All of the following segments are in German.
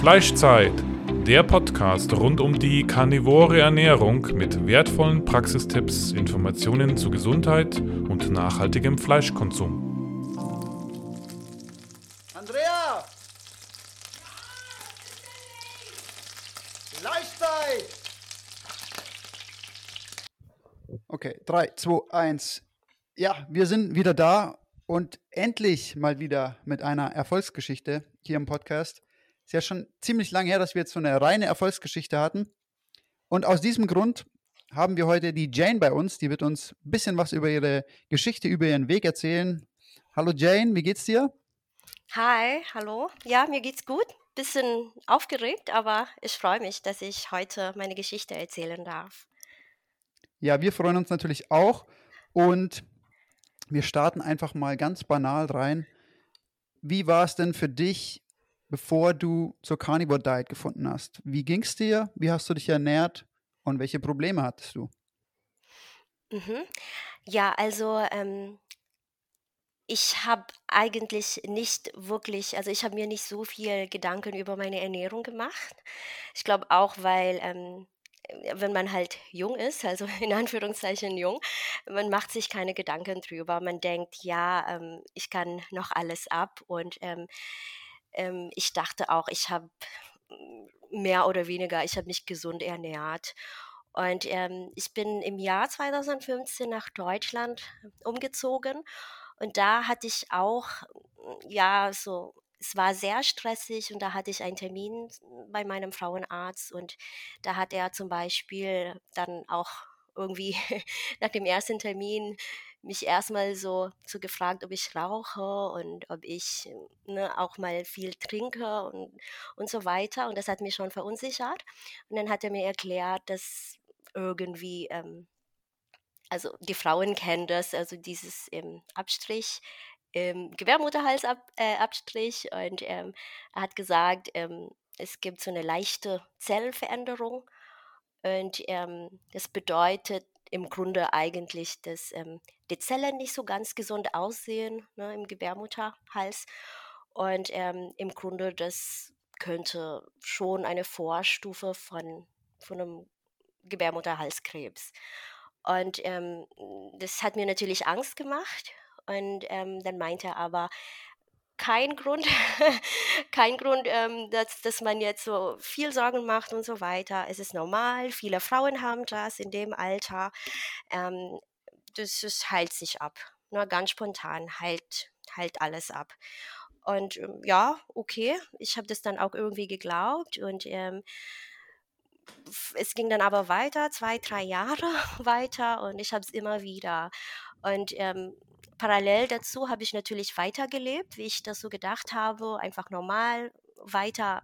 Fleischzeit, der Podcast rund um die karnivore Ernährung mit wertvollen Praxistipps, Informationen zu Gesundheit und nachhaltigem Fleischkonsum. Andrea! Fleischzeit! Okay, 3, 2, 1. Ja, wir sind wieder da und endlich mal wieder mit einer Erfolgsgeschichte hier im Podcast. Ist ja schon ziemlich lange her, dass wir jetzt so eine reine Erfolgsgeschichte hatten. Und aus diesem Grund haben wir heute die Jane bei uns. Die wird uns ein bisschen was über ihre Geschichte, über ihren Weg erzählen. Hallo Jane, wie geht's dir? Hi, hallo. Ja, mir geht's gut. Bisschen aufgeregt, aber ich freue mich, dass ich heute meine Geschichte erzählen darf. Ja, wir freuen uns natürlich auch. Und wir starten einfach mal ganz banal rein. Wie war es denn für dich, bevor du zur Carnivore Diet gefunden hast? Wie ging es dir? Wie hast du dich ernährt? Und welche Probleme hattest du? Mhm. Ja, also ähm, ich habe eigentlich nicht wirklich, also ich habe mir nicht so viel Gedanken über meine Ernährung gemacht. Ich glaube auch, weil ähm, wenn man halt jung ist, also in Anführungszeichen jung, man macht sich keine Gedanken drüber. Man denkt, ja, ähm, ich kann noch alles ab. Und ähm, ähm, ich dachte auch, ich habe mehr oder weniger, ich habe mich gesund ernährt. Und ähm, ich bin im Jahr 2015 nach Deutschland umgezogen. Und da hatte ich auch, ja, so es war sehr stressig und da hatte ich einen Termin bei meinem Frauenarzt und da hat er zum Beispiel dann auch irgendwie nach dem ersten Termin mich erstmal so, so gefragt, ob ich rauche und ob ich ne, auch mal viel trinke und, und so weiter. Und das hat mich schon verunsichert. Und dann hat er mir erklärt, dass irgendwie, ähm, also die Frauen kennen das, also dieses ähm, Abstrich ähm, Gebärmutterhalsabstrich äh, und ähm, er hat gesagt, ähm, es gibt so eine leichte Zellveränderung und ähm, das bedeutet im Grunde eigentlich, dass ähm, die Zellen nicht so ganz gesund aussehen ne, im Gebärmutterhals und ähm, im Grunde das könnte schon eine Vorstufe von, von einem Gebärmutterhalskrebs. Und ähm, das hat mir natürlich Angst gemacht und ähm, dann meinte er aber, kein Grund, kein Grund, ähm, dass, dass man jetzt so viel Sorgen macht und so weiter. Es ist normal, viele Frauen haben das in dem Alter. Ähm, das, das heilt sich ab. Nur ganz spontan heilt, heilt alles ab. Und ähm, ja, okay, ich habe das dann auch irgendwie geglaubt und ähm, es ging dann aber weiter, zwei, drei Jahre weiter und ich habe es immer wieder. Und ähm, parallel dazu habe ich natürlich weitergelebt, wie ich das so gedacht habe, einfach normal weiter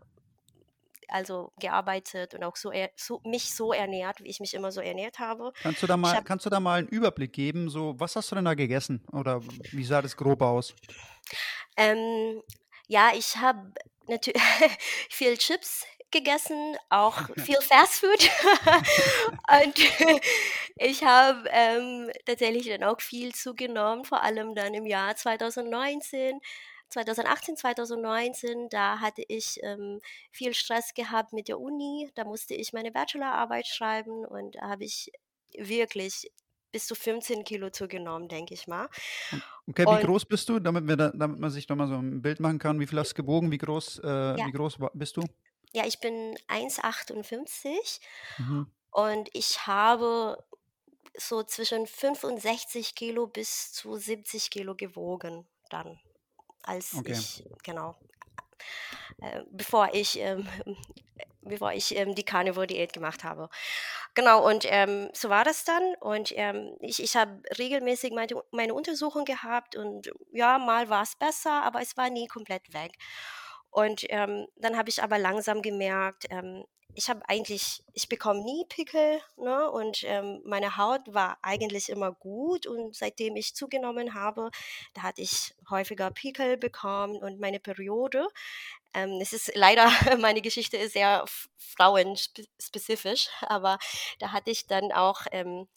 also gearbeitet und auch so, so, mich so ernährt, wie ich mich immer so ernährt habe. Kannst du da mal, hab, kannst du da mal einen Überblick geben? So, was hast du denn da gegessen? Oder wie sah das grob aus? Ähm, ja, ich habe natürlich viel Chips gegessen, auch viel Fastfood. und ich habe ähm, tatsächlich dann auch viel zugenommen, vor allem dann im Jahr 2019. 2018, 2019, da hatte ich ähm, viel Stress gehabt mit der Uni. Da musste ich meine Bachelorarbeit schreiben und da habe ich wirklich bis zu 15 Kilo zugenommen, denke ich mal. Okay, wie und, groß bist du, damit, wir da, damit man sich da mal so ein Bild machen kann? Wie viel hast du gewogen? Wie groß, äh, ja. wie groß bist du? Ja, ich bin 1,58 Mhm. und ich habe so zwischen 65 Kilo bis zu 70 Kilo gewogen dann, als Okay. ich, genau, äh, bevor ich, ähm, bevor ich ähm, die Carnivore-Diät gemacht habe. Genau, und ähm, so war das dann. Und ähm, ich, ich habe regelmäßig meine, meine Untersuchung gehabt und ja, mal war es besser, aber es war nie komplett weg. Und ähm, dann habe ich aber langsam gemerkt, ähm, ich habe eigentlich, ich bekomme nie Pickel, ne? Und ähm, meine Haut war eigentlich immer gut. Und seitdem ich zugenommen habe, da hatte ich häufiger Pickel bekommen und meine Periode. Ähm, es ist leider, meine Geschichte ist sehr frauenspezifisch, aber da hatte ich dann auch ähm,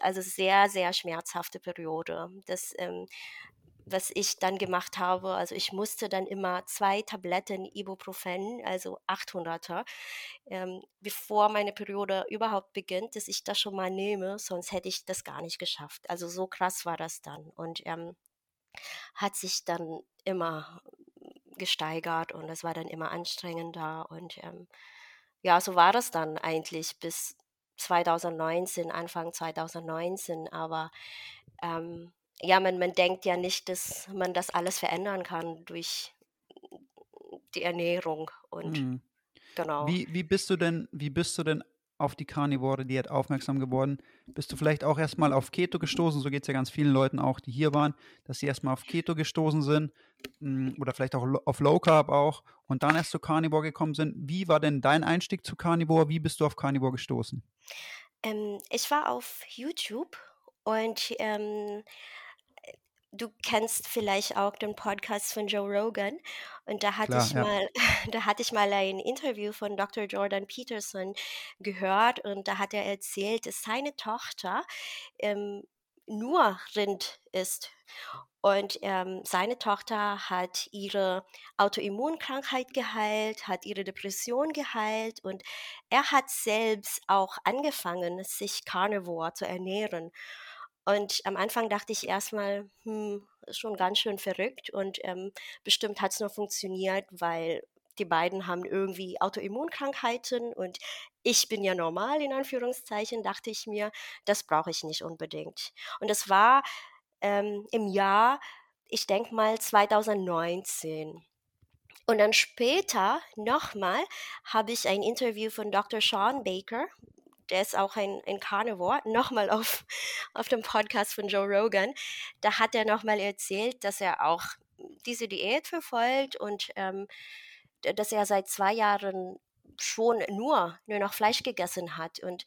also sehr, sehr schmerzhafte Periode. Das ähm, was ich dann gemacht habe, also ich musste dann immer zwei Tabletten Ibuprofen, also 800er, ähm, bevor meine Periode überhaupt beginnt, dass ich das schon mal nehme, sonst hätte ich das gar nicht geschafft. Also so krass war das dann und ähm, hat sich dann immer gesteigert und es war dann immer anstrengender und ähm, ja, so war das dann eigentlich bis 2019, Anfang 2019, aber ähm, ja, man, man denkt ja nicht, dass man das alles verändern kann durch die Ernährung und Mhm. genau. Wie, wie bist du denn, wie bist du denn auf die Carnivore Diät aufmerksam geworden? Bist du vielleicht auch erstmal auf Keto gestoßen? So geht es ja ganz vielen Leuten auch, die hier waren, dass sie erstmal auf Keto gestoßen sind mm, oder vielleicht auch auf Low Carb auch und dann erst zu Carnivore gekommen sind. Wie war denn dein Einstieg zu Carnivore? Wie bist du auf Carnivore gestoßen? Ähm, ich war auf YouTube und ähm, du kennst vielleicht auch den Podcast von Joe Rogan und da hatte Klar, ich ja. mal, da hatte ich mal ein Interview von Dr. Jordan Peterson gehört und da hat er erzählt, dass seine Tochter ähm, nur Rind isst. Und ähm, seine Tochter hat ihre Autoimmunkrankheit geheilt, hat ihre Depression geheilt und er hat selbst auch angefangen, sich carnivore zu ernähren. Und am Anfang dachte ich erstmal, hm, ist schon ganz schön verrückt und ähm, bestimmt hat es nur funktioniert, weil die beiden haben irgendwie Autoimmunkrankheiten und ich bin ja normal, in Anführungszeichen, dachte ich mir, das brauche ich nicht unbedingt. Und das war ähm, im Jahr, ich denke mal 2019. Und dann später nochmal habe ich ein Interview von Dr. Sean Baker, der ist auch ein, ein Carnivore, nochmal auf, auf dem Podcast von Joe Rogan. Da hat er nochmal erzählt, dass er auch diese Diät verfolgt und ähm, dass er seit zwei Jahren schon nur, nur noch Fleisch gegessen hat. Und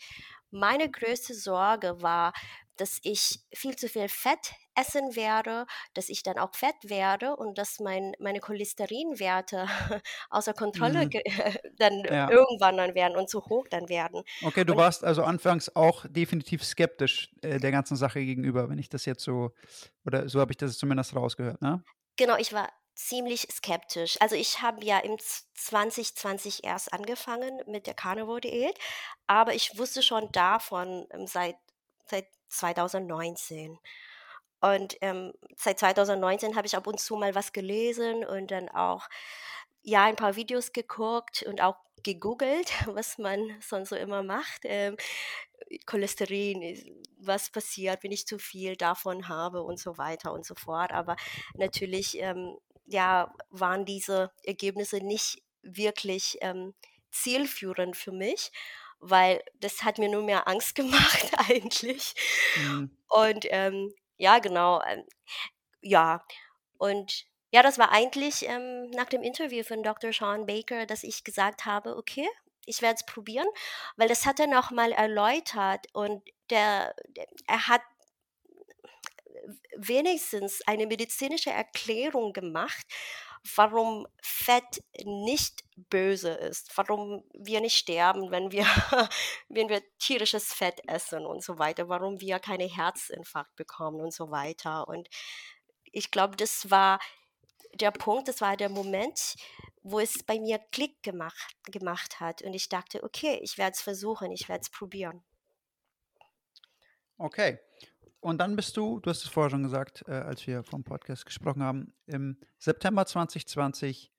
meine größte Sorge war, dass ich viel zu viel Fett essen werde, dass ich dann auch fett werde und dass mein, meine Cholesterinwerte außer Kontrolle Mhm. dann Ja. irgendwann dann werden und zu hoch dann werden. Okay, du Und- warst also anfangs auch definitiv skeptisch äh, der ganzen Sache gegenüber, wenn ich das jetzt so, oder so habe ich das zumindest rausgehört, ne? Genau, ich war ziemlich skeptisch. Also ich habe ja im Z- 2020 erst angefangen mit der Carnivore-Diät, aber ich wusste schon davon ähm, seit, seit 2019. Und ähm, seit 2019 habe ich ab und zu mal was gelesen und dann auch ja ein paar Videos geguckt und auch gegoogelt, was man sonst so immer macht. Ähm, Cholesterin, was passiert, wenn ich zu viel davon habe und so weiter und so fort. Aber natürlich ähm, ja, waren diese Ergebnisse nicht wirklich ähm, zielführend für mich, weil das hat mir nur mehr Angst gemacht eigentlich. Mhm. Und ähm, ja, genau, ähm, ja. Und ja, das war eigentlich ähm, nach dem Interview von Dr. Sean Baker, dass ich gesagt habe, okay, ich werde es probieren, weil das hat er nochmal erläutert und der, der, er hat wenigstens eine medizinische Erklärung gemacht, warum Fett nicht böse ist, warum wir nicht sterben, wenn wir, wenn wir tierisches Fett essen und so weiter, warum wir keine Herzinfarkt bekommen und so weiter. Und ich glaube, das war der Punkt, das war der Moment, wo es bei mir Klick gemacht, gemacht hat. Und ich dachte, okay, ich werde es versuchen, ich werde es probieren. Okay. Und dann bist du, du hast es vorher schon gesagt, äh, als wir vom Podcast gesprochen haben, im September 2020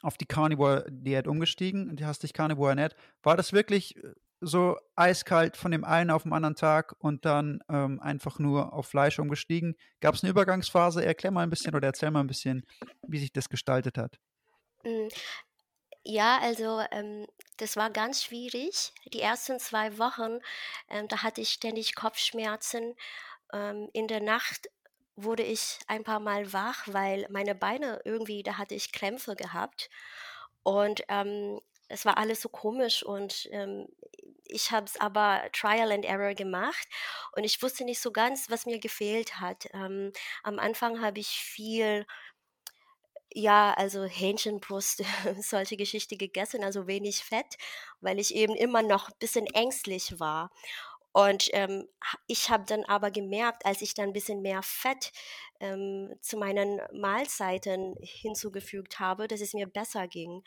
auf die Carnivore-Diät umgestiegen und hast dich Carnivore ernährt. War das wirklich äh, so eiskalt von dem einen auf den anderen Tag und dann ähm, einfach nur auf Fleisch umgestiegen? Gab es eine Übergangsphase? Erklär mal ein bisschen oder erzähl mal ein bisschen, wie sich das gestaltet hat. Mm, Ja, also ähm, das war ganz schwierig. Die ersten zwei Wochen, ähm, da hatte ich ständig Kopfschmerzen. Ähm, in der Nacht wurde ich ein paar Mal wach, weil meine Beine irgendwie, da hatte ich Krämpfe gehabt. Und ähm, es war alles so komisch und ähm, ich habe es aber Trial and Error gemacht und ich wusste nicht so ganz, was mir gefehlt hat. Ähm, am Anfang habe ich viel ja, also Hähnchenbrust, solche Geschichte gegessen, also wenig Fett, weil ich eben immer noch ein bisschen ängstlich war. Und ähm, ich habe dann aber gemerkt, als ich dann ein bisschen mehr Fett ähm, zu meinen Mahlzeiten hinzugefügt habe, dass es mir besser ging.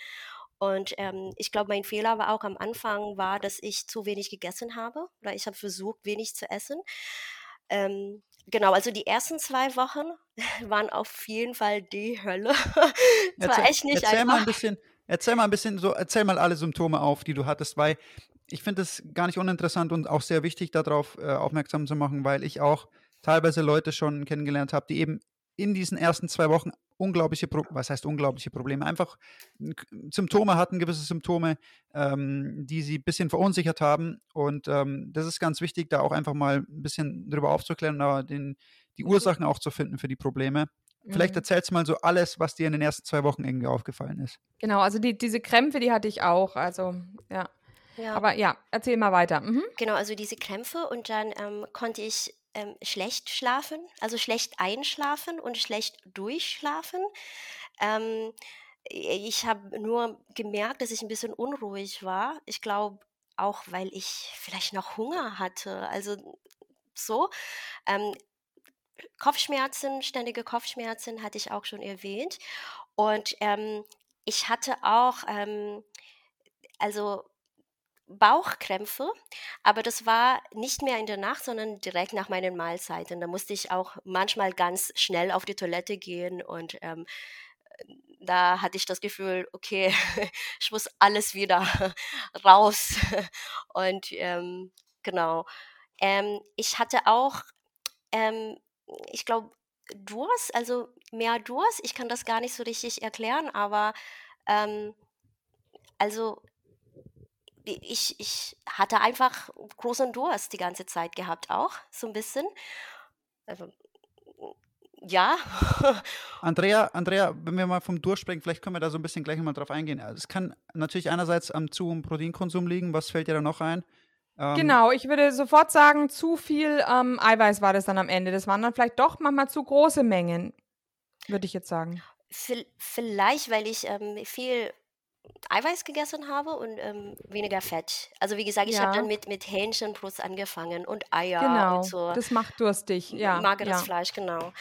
Und ähm, ich glaube, mein Fehler war auch am Anfang, war, dass ich zu wenig gegessen habe oder ich habe versucht, wenig zu essen. Ähm, genau, also die ersten zwei Wochen waren auf jeden Fall die Hölle. Es war echt nicht erzähl einfach. Mal ein bisschen, erzähl mal ein bisschen so, erzähl mal alle Symptome auf, die du hattest, weil ich finde es gar nicht uninteressant und auch sehr wichtig, darauf äh, aufmerksam zu machen, weil ich auch teilweise Leute schon kennengelernt habe, die eben in diesen ersten zwei Wochen unglaubliche, Pro was heißt unglaubliche Probleme, einfach Symptome hatten, gewisse Symptome, ähm, die sie ein bisschen verunsichert haben. Und ähm, das ist ganz wichtig, da auch einfach mal ein bisschen drüber aufzuklären, aber den, die. Ursachen auch zu finden für die Probleme. Vielleicht mhm. erzählst du mal so alles, was dir in den ersten zwei Wochen irgendwie aufgefallen ist. Genau, also die, diese Krämpfe, die hatte ich auch. Also, ja. Ja. Aber ja, erzähl mal weiter. Mhm. Genau, also diese Krämpfe und dann ähm, konnte ich ähm, schlecht schlafen, also schlecht einschlafen und schlecht durchschlafen. Ähm, ich habe nur gemerkt, dass ich ein bisschen unruhig war. Ich glaube auch, weil ich vielleicht noch Hunger hatte. Also so. Ähm, Kopfschmerzen, ständige Kopfschmerzen hatte ich auch schon erwähnt. Und ähm, ich hatte auch, ähm, also Bauchkrämpfe, aber das war nicht mehr in der Nacht, sondern direkt nach meinen Mahlzeiten. Da musste ich auch manchmal ganz schnell auf die Toilette gehen und ähm, da hatte ich das Gefühl, okay, ich muss alles wieder raus. Und ähm, genau. Ähm, ich hatte auch, ähm, ich glaube, Durst, also mehr Durst. Ich kann das gar nicht so richtig erklären, aber ähm, also ich, ich hatte einfach großen Durst die ganze Zeit gehabt, auch so ein bisschen. Also, ja. Andrea, Andrea, wenn wir mal vom Durst sprechen, vielleicht können wir da so ein bisschen gleich mal drauf eingehen. Also es kann natürlich einerseits am zu hohen Proteinkonsum liegen. Was fällt dir da noch ein? Ähm, genau, ich würde sofort sagen, zu viel ähm, Eiweiß war das dann am Ende. Das waren dann vielleicht doch manchmal zu große Mengen, würde ich jetzt sagen. Vielleicht, weil ich ähm, viel Eiweiß gegessen habe und ähm, weniger Fett. Also wie gesagt, ich habe dann mit, mit Hähnchenbrust angefangen und Eier Genau, und so das macht durstig, ja, mageres ja. Fleisch, genau.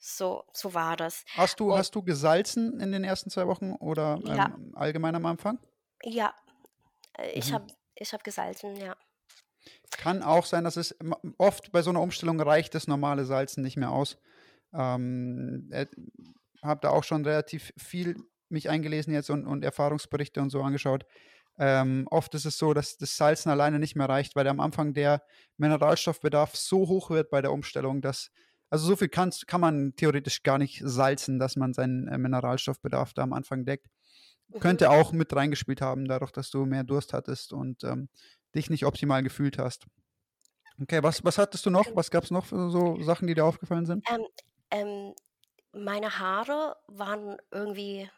So, so war das. Hast du, Und hast du gesalzen in den ersten zwei Wochen oder ja, ähm, allgemein am Anfang? ja, äh, ich Mhm. habe ich hab gesalzen, ja. Kann auch sein, dass es oft bei so einer Umstellung reicht das normale Salzen nicht mehr aus. Ähm, äh, habe da auch schon relativ viel mich eingelesen jetzt und, und Erfahrungsberichte und so angeschaut. Ähm, oft ist es so, dass das Salzen alleine nicht mehr reicht, weil am Anfang der Mineralstoffbedarf so hoch wird bei der Umstellung, dass, also so viel kann's, kann man theoretisch gar nicht salzen, dass man seinen äh, Mineralstoffbedarf da am Anfang deckt. Mhm. Könnte auch mit reingespielt haben, dadurch, dass du mehr Durst hattest und ähm, dich nicht optimal gefühlt hast. Okay, was, was hattest du noch? Gen- Was gab es noch für so Sachen, die dir aufgefallen sind? Ähm, ähm, meine Haare waren irgendwie,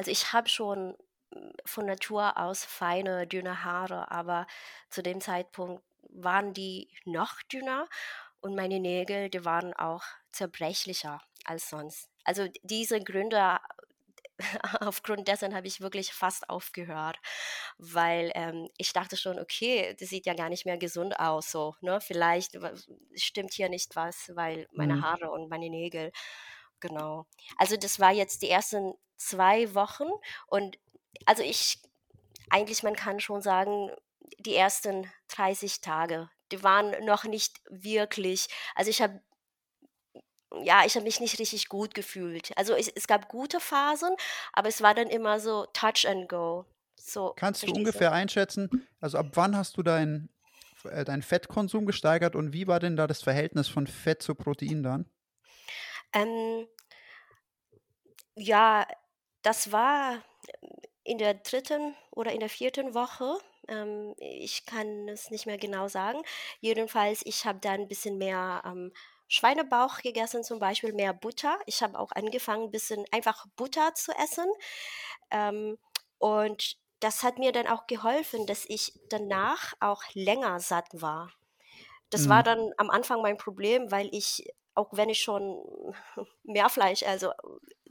also ich habe schon mm, von Natur aus feine, dünne Haare, aber zu dem Zeitpunkt waren die noch dünner und meine Nägel, die waren auch zerbrechlicher als sonst. Also diese Gründe, aufgrund dessen habe ich wirklich fast aufgehört, weil ähm, ich dachte schon, okay, das sieht ja gar nicht mehr gesund aus, so, ne? Vielleicht stimmt hier nicht was, weil meine Mhm. Haare und meine Nägel, genau. Also das war jetzt die ersten zwei Wochen und also ich, eigentlich man kann schon sagen, die ersten 30 Tage, die waren noch nicht wirklich, also ich habe ja, ich habe mich nicht richtig gut gefühlt. Also es, es gab gute Phasen, aber es war dann immer so Touch and Go. So, Kannst du ungefähr einschätzen, also ab wann hast du deinen äh, deinen Fettkonsum gesteigert und wie war denn da das Verhältnis von Fett zu Protein dann? Ähm, ja, das war in der dritten oder in der vierten Woche. Ähm, ich kann es nicht mehr genau sagen. Jedenfalls, ich habe dann ein bisschen mehr ähm, Schweinebauch gegessen, zum Beispiel mehr Butter. Ich habe auch angefangen, ein bisschen einfach Butter zu essen. Ähm, und das hat mir dann auch geholfen, dass ich danach auch länger satt war. Das war Mhm. dann am Anfang mein Problem, weil ich, auch wenn ich schon mehr Fleisch, also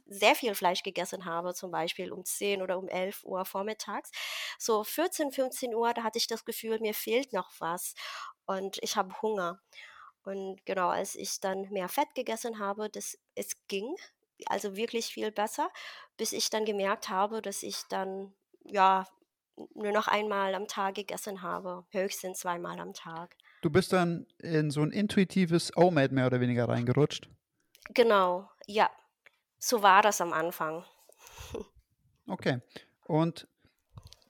sehr viel Fleisch gegessen habe, zum Beispiel um 10 oder um 11 Uhr vormittags. So 14, 15 Uhr, da hatte ich das Gefühl, mir fehlt noch was und ich habe Hunger. Und genau, als ich dann mehr Fett gegessen habe, das, es ging, also wirklich viel besser, bis ich dann gemerkt habe, dass ich dann, ja, nur noch einmal am Tag gegessen habe, höchstens zweimal am Tag. Du bist dann in so ein intuitives OMAD mehr oder weniger reingerutscht? Genau, ja. So war das am Anfang. Okay. Und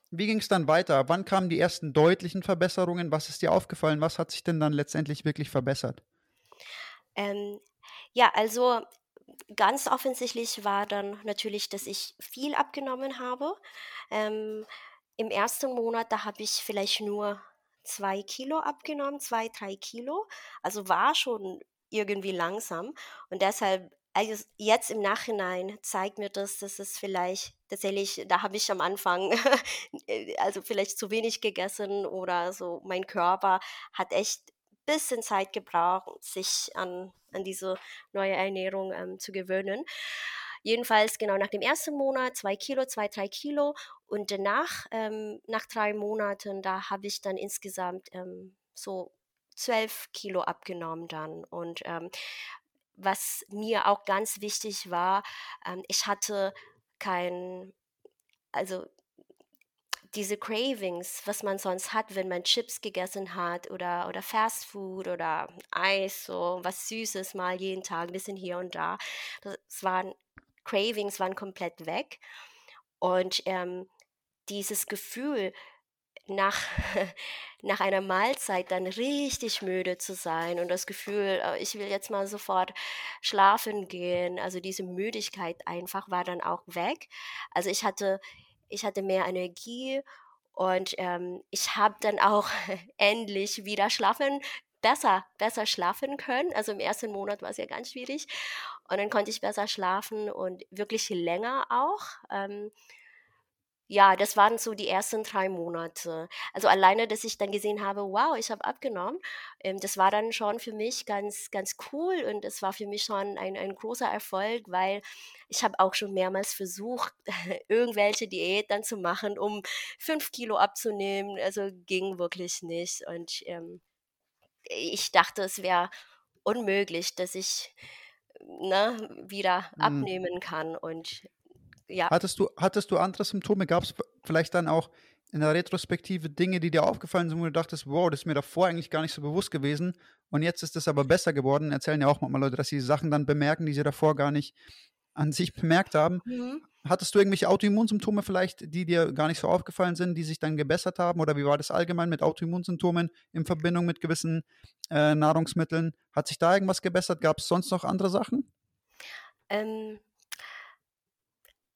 wie ging es dann weiter? Wann kamen die ersten deutlichen Verbesserungen? Was ist dir aufgefallen? Was hat sich denn dann letztendlich wirklich verbessert? Ähm, ja, also ganz offensichtlich war dann natürlich, dass ich viel abgenommen habe. Ähm, Im ersten Monat, da habe ich vielleicht nur zwei Kilo abgenommen, zwei, drei Kilo. Also war schon irgendwie langsam. Und deshalb, also jetzt im Nachhinein zeigt mir das, dass es vielleicht tatsächlich, da habe ich am Anfang also vielleicht zu wenig gegessen oder so. Mein Körper hat echt ein bisschen Zeit gebraucht, sich an, an diese neue Ernährung ähm, zu gewöhnen. Jedenfalls genau nach dem ersten Monat zwei Kilo, zwei, drei Kilo und danach, ähm, nach drei Monaten, da habe ich dann insgesamt ähm, so zwölf Kilo abgenommen dann und ähm, was mir auch ganz wichtig war, ähm, ich hatte kein, also diese Cravings, was man sonst hat, wenn man Chips gegessen hat oder, oder Fast Food oder Eis, so was Süßes mal jeden Tag, ein bisschen hier und da. Das waren Cravings waren komplett weg. Und ähm, dieses Gefühl, nach, nach einer Mahlzeit dann richtig müde zu sein und das Gefühl, äh, ich will jetzt mal sofort schlafen gehen, also diese Müdigkeit einfach war dann auch weg. Also ich hatte, ich hatte mehr Energie und ähm, ich habe dann auch endlich wieder schlafen besser, besser schlafen können. Also im ersten Monat war es ja ganz schwierig. Und dann konnte ich besser schlafen und wirklich länger auch. Ähm, ja, das waren so die ersten drei Monate. Also alleine, dass ich dann gesehen habe, wow, ich habe abgenommen, ähm, das war dann schon für mich ganz, ganz cool und es war für mich schon ein, ein großer Erfolg, weil ich habe auch schon mehrmals versucht, irgendwelche Diäten zu machen, um fünf Kilo abzunehmen. Also ging wirklich nicht. Und ähm, ich dachte, es wäre unmöglich, dass ich ne, wieder mhm. abnehmen kann. Und ja. Hattest du, hattest du andere Symptome? Gab es vielleicht dann auch in der Retrospektive Dinge, die dir aufgefallen sind, wo du dachtest, wow, das ist mir davor eigentlich gar nicht so bewusst gewesen und jetzt ist es aber besser geworden? Erzählen ja auch manchmal Leute, dass sie Sachen dann bemerken, die sie davor gar nicht an sich bemerkt haben. Mhm. Hattest du irgendwelche Autoimmunsymptome vielleicht, die dir gar nicht so aufgefallen sind, die sich dann gebessert haben? Oder wie war das allgemein mit Autoimmunsymptomen in Verbindung mit gewissen äh, Nahrungsmitteln? Hat sich da irgendwas gebessert? Gab es sonst noch andere Sachen? Ähm,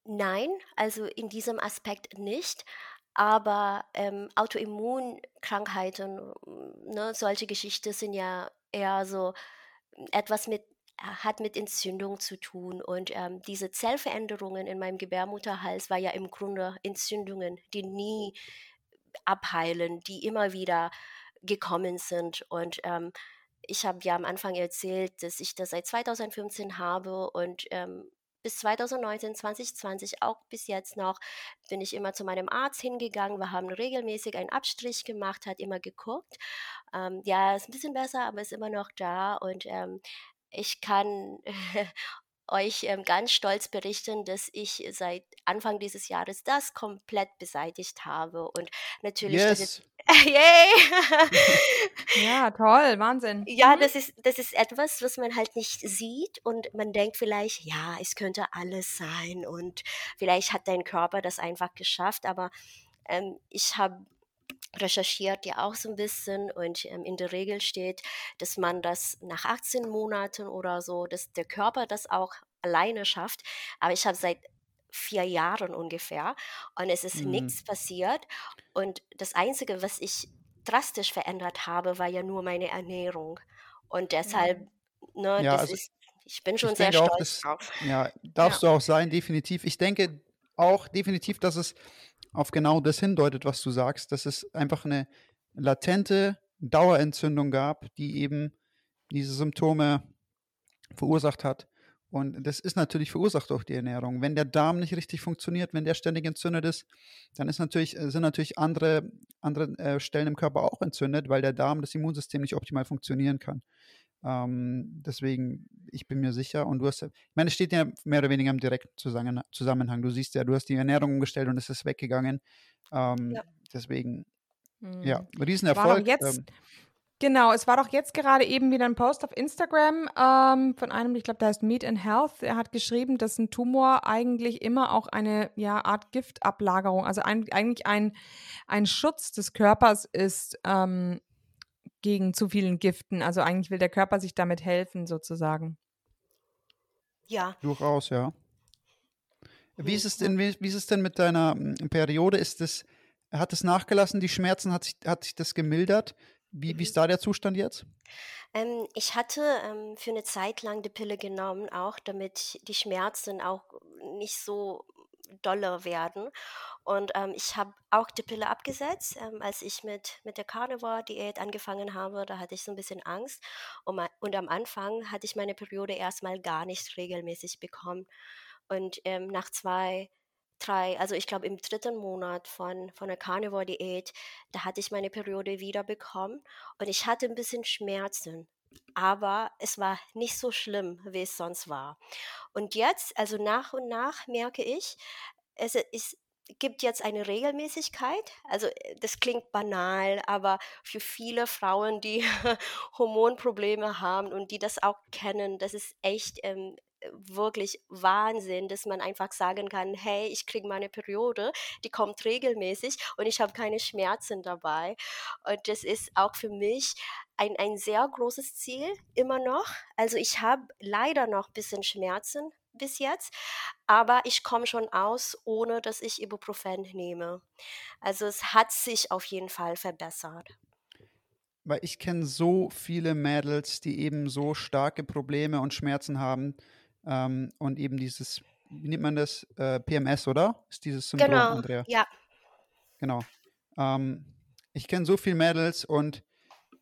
nein, also in diesem Aspekt nicht. Aber ähm, Autoimmunkrankheiten, ne, solche Geschichten sind ja eher so etwas mit hat mit Entzündung zu tun. Und ähm, diese Zellveränderungen in meinem Gebärmutterhals war ja im Grunde Entzündungen, die nie abheilen, die immer wieder gekommen sind. Und ähm, ich habe ja am Anfang erzählt, dass ich das seit 2015 habe und ähm, bis 2019, 2020, auch bis jetzt noch, bin ich immer zu meinem Arzt hingegangen. Wir haben regelmäßig einen Abstrich gemacht, hat immer geguckt. Ähm, ja, ist ein bisschen besser, aber ist immer noch da. Und ähm, ich kann euch ähm, ganz stolz berichten, dass ich seit Anfang dieses Jahres das komplett beseitigt habe. Und natürlich, yes. Yay! ja, toll, Wahnsinn. Ja, mhm. das ist, das ist etwas, was man halt nicht sieht und man denkt vielleicht, ja, es könnte alles sein und vielleicht hat dein Körper das einfach geschafft, aber ähm, ich habe recherchiert ja auch so ein bisschen und ähm, in der Regel steht, dass man das nach 18 Monaten oder so, dass der Körper das auch alleine schafft. Aber ich habe seit vier Jahren ungefähr und es ist mhm. nichts passiert. Und das Einzige, was ich drastisch verändert habe, war ja nur meine Ernährung. Und deshalb, mhm. ne, ja, das also ist, ich bin schon sehr stolz auch, das, drauf. Ja, darfst ja. du auch sein, definitiv. Ich denke auch definitiv, dass es auf genau das hindeutet, was du sagst, dass es einfach eine latente Dauerentzündung gab, die eben diese Symptome verursacht hat. Und das ist natürlich verursacht durch die Ernährung. Wenn der Darm nicht richtig funktioniert, wenn der ständig entzündet ist, dann ist natürlich, äh, sind natürlich andere, andere äh, Stellen im Körper auch entzündet, weil der Darm, das Immunsystem nicht optimal funktionieren kann. Ähm, deswegen, ich bin mir sicher, und du hast, ich meine, es steht ja mehr oder weniger im direkten Zusammenhang. Du siehst ja, du hast die Ernährung umgestellt und es ist weggegangen. Ähm, ja. Deswegen, hm. ja, Riesenerfolg. Jetzt, ähm, Genau, es war doch jetzt gerade eben wieder ein Post auf Instagram ähm, von einem, ich glaube, der heißt Meat and Health. Er hat geschrieben, dass ein Tumor eigentlich immer auch eine ja, Art Giftablagerung, also ein, eigentlich ein, ein Schutz des Körpers ist ähm, gegen zu vielen Giften. Also eigentlich will der Körper sich damit helfen, sozusagen. Ja. Durchaus, ja. Wie ist es denn, wie, wie ist es denn mit deiner hm, Periode? Ist es, hat es nachgelassen, die Schmerzen, hat sich, hat sich das gemildert? Wie, wie ist da der Zustand jetzt? Ähm, ich hatte ähm, für eine Zeit lang die Pille genommen, auch damit die Schmerzen auch nicht so doller werden. Und ähm, ich habe auch die Pille abgesetzt, ähm, als ich mit, mit der Carnivore-Diät angefangen habe. Da hatte ich so ein bisschen Angst. Und, und am Anfang hatte ich meine Periode erstmal gar nicht regelmäßig bekommen. Und ähm, nach zwei drei, also ich glaube im dritten Monat von, von der Carnivore-Diät, da hatte ich meine Periode wieder bekommen und ich hatte ein bisschen Schmerzen. Aber es war nicht so schlimm, wie es sonst war. Und jetzt, also nach und nach merke ich, es ist, gibt jetzt eine Regelmäßigkeit. Also äh, das klingt banal, aber für viele Frauen, die Hormonprobleme haben und die das auch kennen, das ist echt ähm, wirklich Wahnsinn, dass man einfach sagen kann, hey, ich kriege meine Periode, die kommt regelmäßig und ich habe keine Schmerzen dabei. Und das ist auch für mich ein, ein sehr großes Ziel immer noch. Also ich habe leider noch ein bisschen Schmerzen bis jetzt, aber ich komme schon aus, ohne dass ich Ibuprofen nehme. Also es hat sich auf jeden Fall verbessert weil ich kenne so viele Mädels, die eben so starke Probleme und Schmerzen haben, ähm, und eben dieses, wie nennt man das? Äh, PMS, oder? Ist dieses Syndrom, genau, Andrea? Ja. Genau. Ähm, ich kenne so viele Mädels und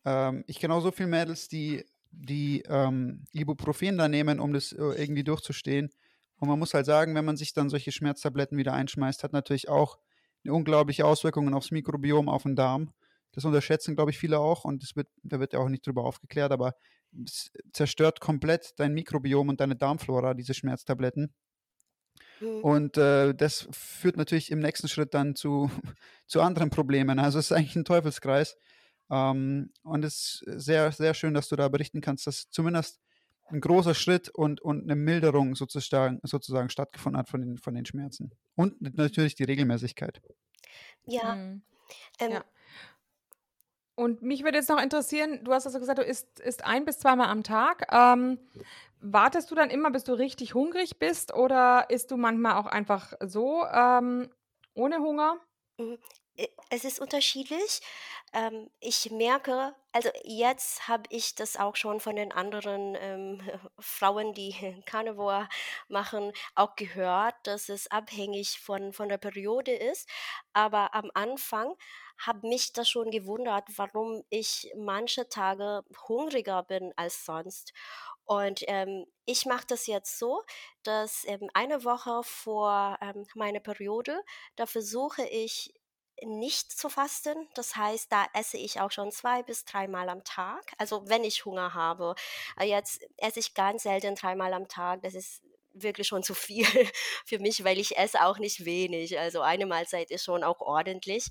ähm, ich kenne auch so viele Mädels, die, die ähm, Ibuprofen da nehmen, um das äh, irgendwie durchzustehen. Und man muss halt sagen, wenn man sich dann solche Schmerztabletten wieder einschmeißt, hat natürlich auch eine unglaubliche Auswirkungen aufs Mikrobiom, auf den Darm. Das unterschätzen, glaube ich, viele auch und das wird, da wird ja auch nicht drüber aufgeklärt, aber es zerstört komplett dein Mikrobiom und deine Darmflora, diese Schmerztabletten. Mhm. Und äh, das führt natürlich im nächsten Schritt dann zu, zu anderen Problemen. Also es ist eigentlich ein Teufelskreis. Ähm, und es ist sehr, sehr schön, dass du da berichten kannst, dass zumindest ein großer Schritt und, und eine Milderung sozusagen, sozusagen stattgefunden hat von den, von den Schmerzen. Und natürlich die Regelmäßigkeit. Ja. Mhm. Ähm, ja. Und mich würde jetzt noch interessieren, du hast also gesagt, du isst, isst ein bis zweimal am Tag. Ähm, wartest du dann immer, bis du richtig hungrig bist oder isst du manchmal auch einfach so ähm, ohne Hunger? Mhm. Es ist unterschiedlich. Ähm, ich merke, also jetzt habe ich das auch schon von den anderen ähm, Frauen, die Carnivore machen, auch gehört, dass es abhängig von, von der Periode ist. Aber am Anfang habe mich das schon gewundert, warum ich manche Tage hungriger bin als sonst. Und ähm, ich mache das jetzt so, dass ähm, eine Woche vor ähm, meiner Periode, da versuche ich nicht zu fasten. Das heißt, da esse ich auch schon zwei bis dreimal am Tag. Also wenn ich Hunger habe. Äh, jetzt esse ich ganz selten dreimal am Tag. Das ist wirklich schon zu viel für mich, weil ich esse auch nicht wenig. Also eine Mahlzeit ist schon auch ordentlich.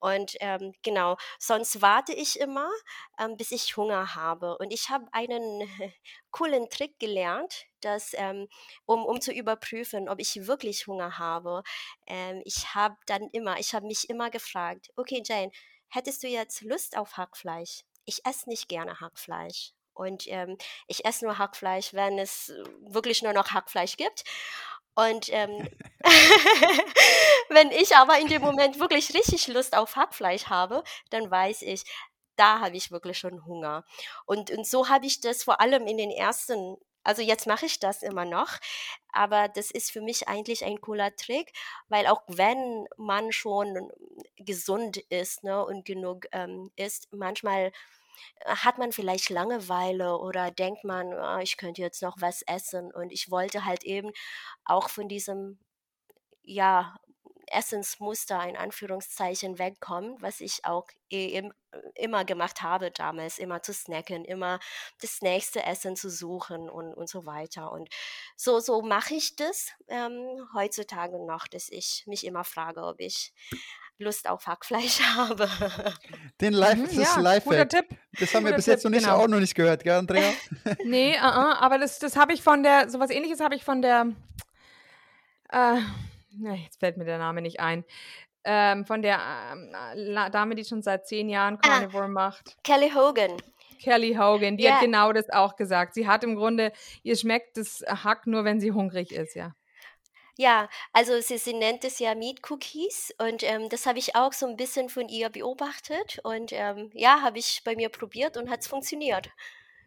Und ähm, genau, sonst warte ich immer, ähm, bis ich Hunger habe. Und ich habe einen coolen Trick gelernt, dass, ähm, um, um zu überprüfen, ob ich wirklich Hunger habe. Ähm, ich habe dann immer, ich habe mich immer gefragt, okay Jane, hättest du jetzt Lust auf Hackfleisch? Ich esse nicht gerne Hackfleisch. Und ähm, ich esse nur Hackfleisch, wenn es wirklich nur noch Hackfleisch gibt. Und ähm, wenn ich aber in dem Moment wirklich richtig Lust auf Hackfleisch habe, dann weiß ich, da habe ich wirklich schon Hunger. Und, und so habe ich das vor allem in den ersten, also jetzt mache ich das immer noch, aber das ist für mich eigentlich ein cooler Trick, weil auch wenn man schon gesund ist ne, und genug ähm, isst, manchmal hat man vielleicht Langeweile oder denkt man, oh, ich könnte jetzt noch was essen. Und ich wollte halt eben auch von diesem, ja, Essensmuster in Anführungszeichen wegkommen, was ich auch eh immer gemacht habe damals, immer zu snacken, immer das nächste Essen zu suchen und, und so weiter. Und so, so mache ich das ähm, heutzutage noch, dass ich mich immer frage, ob ich Lust auf Hackfleisch habe. Den Live, mhm, das ja, Live guter Tipp. Das haben guter wir bis Tipp, jetzt noch nicht, genau. auch noch nicht gehört, gell, Andrea? nee, uh -uh, aber das, das habe ich von der, sowas ähnliches habe ich von der, äh, na, jetzt fällt mir der Name nicht ein. Ähm, von der ähm, Dame, die schon seit zehn Jahren ah, Carnivore ah, macht. Kelly Hogan. Kelly Hogan, die yeah. hat genau das auch gesagt. Sie hat im Grunde, ihr schmeckt das Hack nur, wenn sie hungrig ist, ja. Ja, also sie, sie nennt es ja Meat Cookies und ähm, das habe ich auch so ein bisschen von ihr beobachtet und ähm, ja, habe ich bei mir probiert und hat es funktioniert.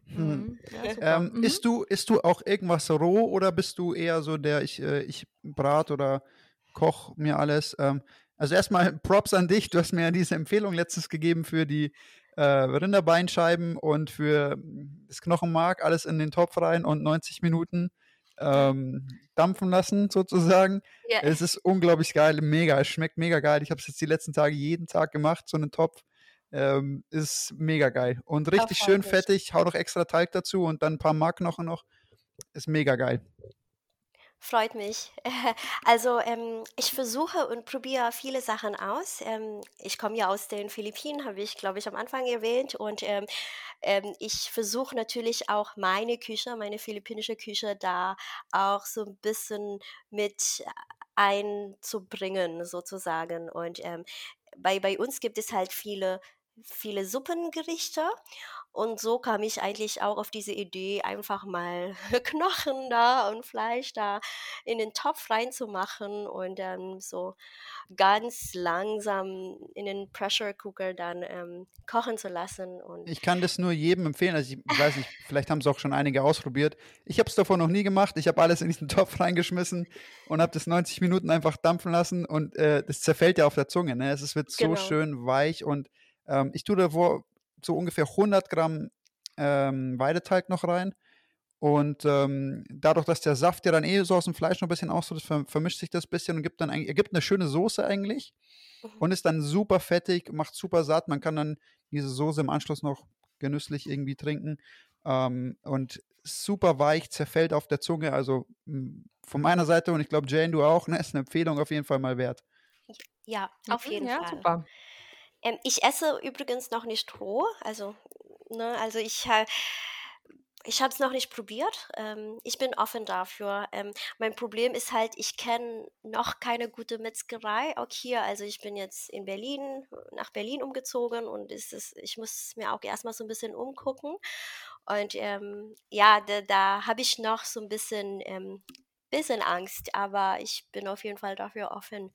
Hm. Mhm. Ja, ähm, mhm. isst, du, isst du auch irgendwas roh oder bist du eher so der, ich, äh, ich brat oder koch mir alles? Ähm, also erstmal Props an dich, du hast mir ja diese Empfehlung letztens gegeben für die äh, Rinderbeinscheiben und für das Knochenmark, alles in den Topf rein und 90 Minuten ähm, dampfen lassen, sozusagen. Ja. Es ist unglaublich geil, mega, es schmeckt mega geil. Ich habe es jetzt die letzten Tage jeden Tag gemacht, so einen Topf. Ähm, ist mega geil. Und richtig schön fettig, hau noch extra Teig dazu und dann ein paar Markknochen noch. Ist mega geil. Freut mich. Also ähm, ich versuche und probiere viele Sachen aus. Ähm, ich komme ja aus den Philippinen, habe ich, glaube ich, am Anfang erwähnt. Und ähm, ähm, ich versuche natürlich auch meine Küche, meine philippinische Küche da auch so ein bisschen mit einzubringen, sozusagen. Und ähm, bei, bei uns gibt es halt viele viele Suppengerichte und so kam ich eigentlich auch auf diese Idee, einfach mal Knochen da und Fleisch da in den Topf reinzumachen und dann so ganz langsam in den Pressure Cooker dann ähm, kochen zu lassen. Und ich kann das nur jedem empfehlen. Also ich weiß nicht, vielleicht haben es auch schon einige ausprobiert. Ich habe es davor noch nie gemacht. Ich habe alles in diesen Topf reingeschmissen und habe das 90 Minuten einfach dampfen lassen und äh, das zerfällt ja auf der Zunge. Ne? Es wird so genau. schön weich und ähm, ich tue davor so ungefähr 100 Gramm ähm, Weideteig noch rein. Und ähm, dadurch, dass der Saft ja dann eh so aus dem Fleisch noch ein bisschen austritt, vermischt sich das ein bisschen und gibt dann ergibt eine schöne Soße eigentlich. Mhm. Und ist dann super fettig, macht super satt. Man kann dann diese Soße im Anschluss noch genüsslich irgendwie trinken. Ähm, und super weich, zerfällt auf der Zunge. Also von meiner Seite und ich glaube, Jane, du auch, ne, ist eine Empfehlung auf jeden Fall mal wert. Ja, auf mhm, jeden ja, Fall. Super. Ähm, ich esse übrigens noch nicht roh, also, ne, also ich, äh, ich habe es noch nicht probiert. Ähm, ich bin offen dafür. Ähm, mein Problem ist halt, ich kenne noch keine gute Metzgerei, auch hier. Also ich bin jetzt in Berlin, nach Berlin umgezogen und ist es, ich muss mir auch erstmal so ein bisschen umgucken. Und ähm, ja, da, da habe ich noch so ein bisschen, ähm, bisschen Angst, aber ich bin auf jeden Fall dafür offen.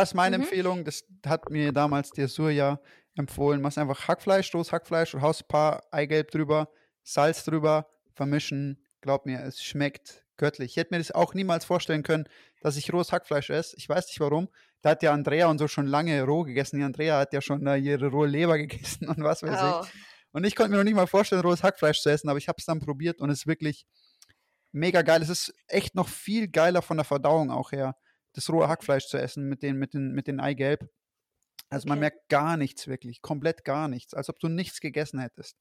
Das ist meine mhm. Empfehlung. Das hat mir damals der Surya empfohlen. Machst einfach Hackfleisch, Stoß Hackfleisch und haust ein paar Eigelb drüber, Salz drüber, vermischen. Glaub mir, es schmeckt göttlich. Ich hätte mir das auch niemals vorstellen können, dass ich rohes Hackfleisch esse. Ich weiß nicht warum. Da hat ja Andrea und so schon lange roh gegessen. Die Andrea hat ja schon da ihre rohe Leber gegessen und was weiß oh. ich. Und ich konnte mir noch nicht mal vorstellen, rohes Hackfleisch zu essen, aber ich habe es dann probiert und es ist wirklich mega geil. Es ist echt noch viel geiler von der Verdauung auch her das rohe Hackfleisch zu essen mit den, mit den, mit den Eigelb. Also man merkt gar nichts wirklich, komplett gar nichts, als ob du nichts gegessen hättest.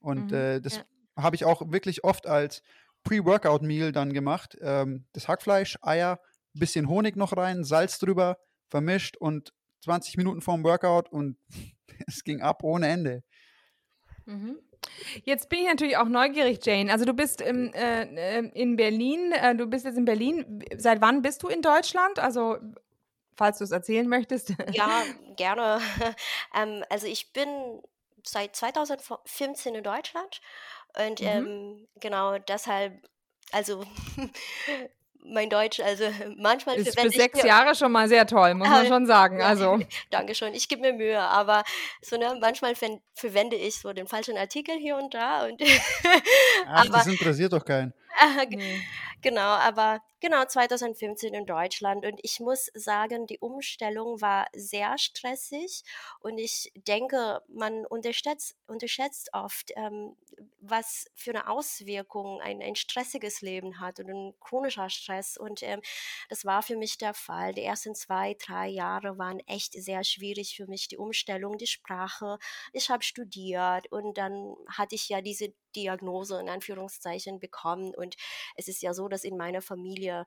Und mhm, äh, das ja. habe ich auch wirklich oft als Pre-Workout-Meal dann gemacht. Ähm, das Hackfleisch, Eier, bisschen Honig noch rein, Salz drüber, vermischt und 20 Minuten vorm Workout und es ging ab ohne Ende. Mhm. Jetzt bin ich natürlich auch neugierig, Jane. Also du bist im, äh, ähm, in Berlin, äh, du bist jetzt in Berlin. Seit wann bist du in Deutschland? Also falls du es erzählen möchtest. Ja, gerne. ähm, also ich bin seit 2015 in Deutschland und mhm. ähm, genau deshalb, also mein Deutsch, also manchmal ist für sechs Jahre schon mal sehr toll, muss man schon sagen. Also Dankeschön, ich gebe mir Mühe, aber so ne, manchmal verwende ich so den falschen Artikel hier und da und Ach, aber, das interessiert doch keinen. genau, aber genau 2015 in Deutschland. Und ich muss sagen, die Umstellung war sehr stressig. Und ich denke, man unterschätzt, unterschätzt oft, ähm, was für eine Auswirkung ein, ein stressiges Leben hat und ein chronischer Stress. Und ähm, das war für mich der Fall. Die ersten zwei, drei Jahre waren echt sehr schwierig für mich, die Umstellung, die Sprache. Ich habe studiert und dann hatte ich ja diese Diagnose in Anführungszeichen bekommen. Und es ist ja so, dass in meiner Familie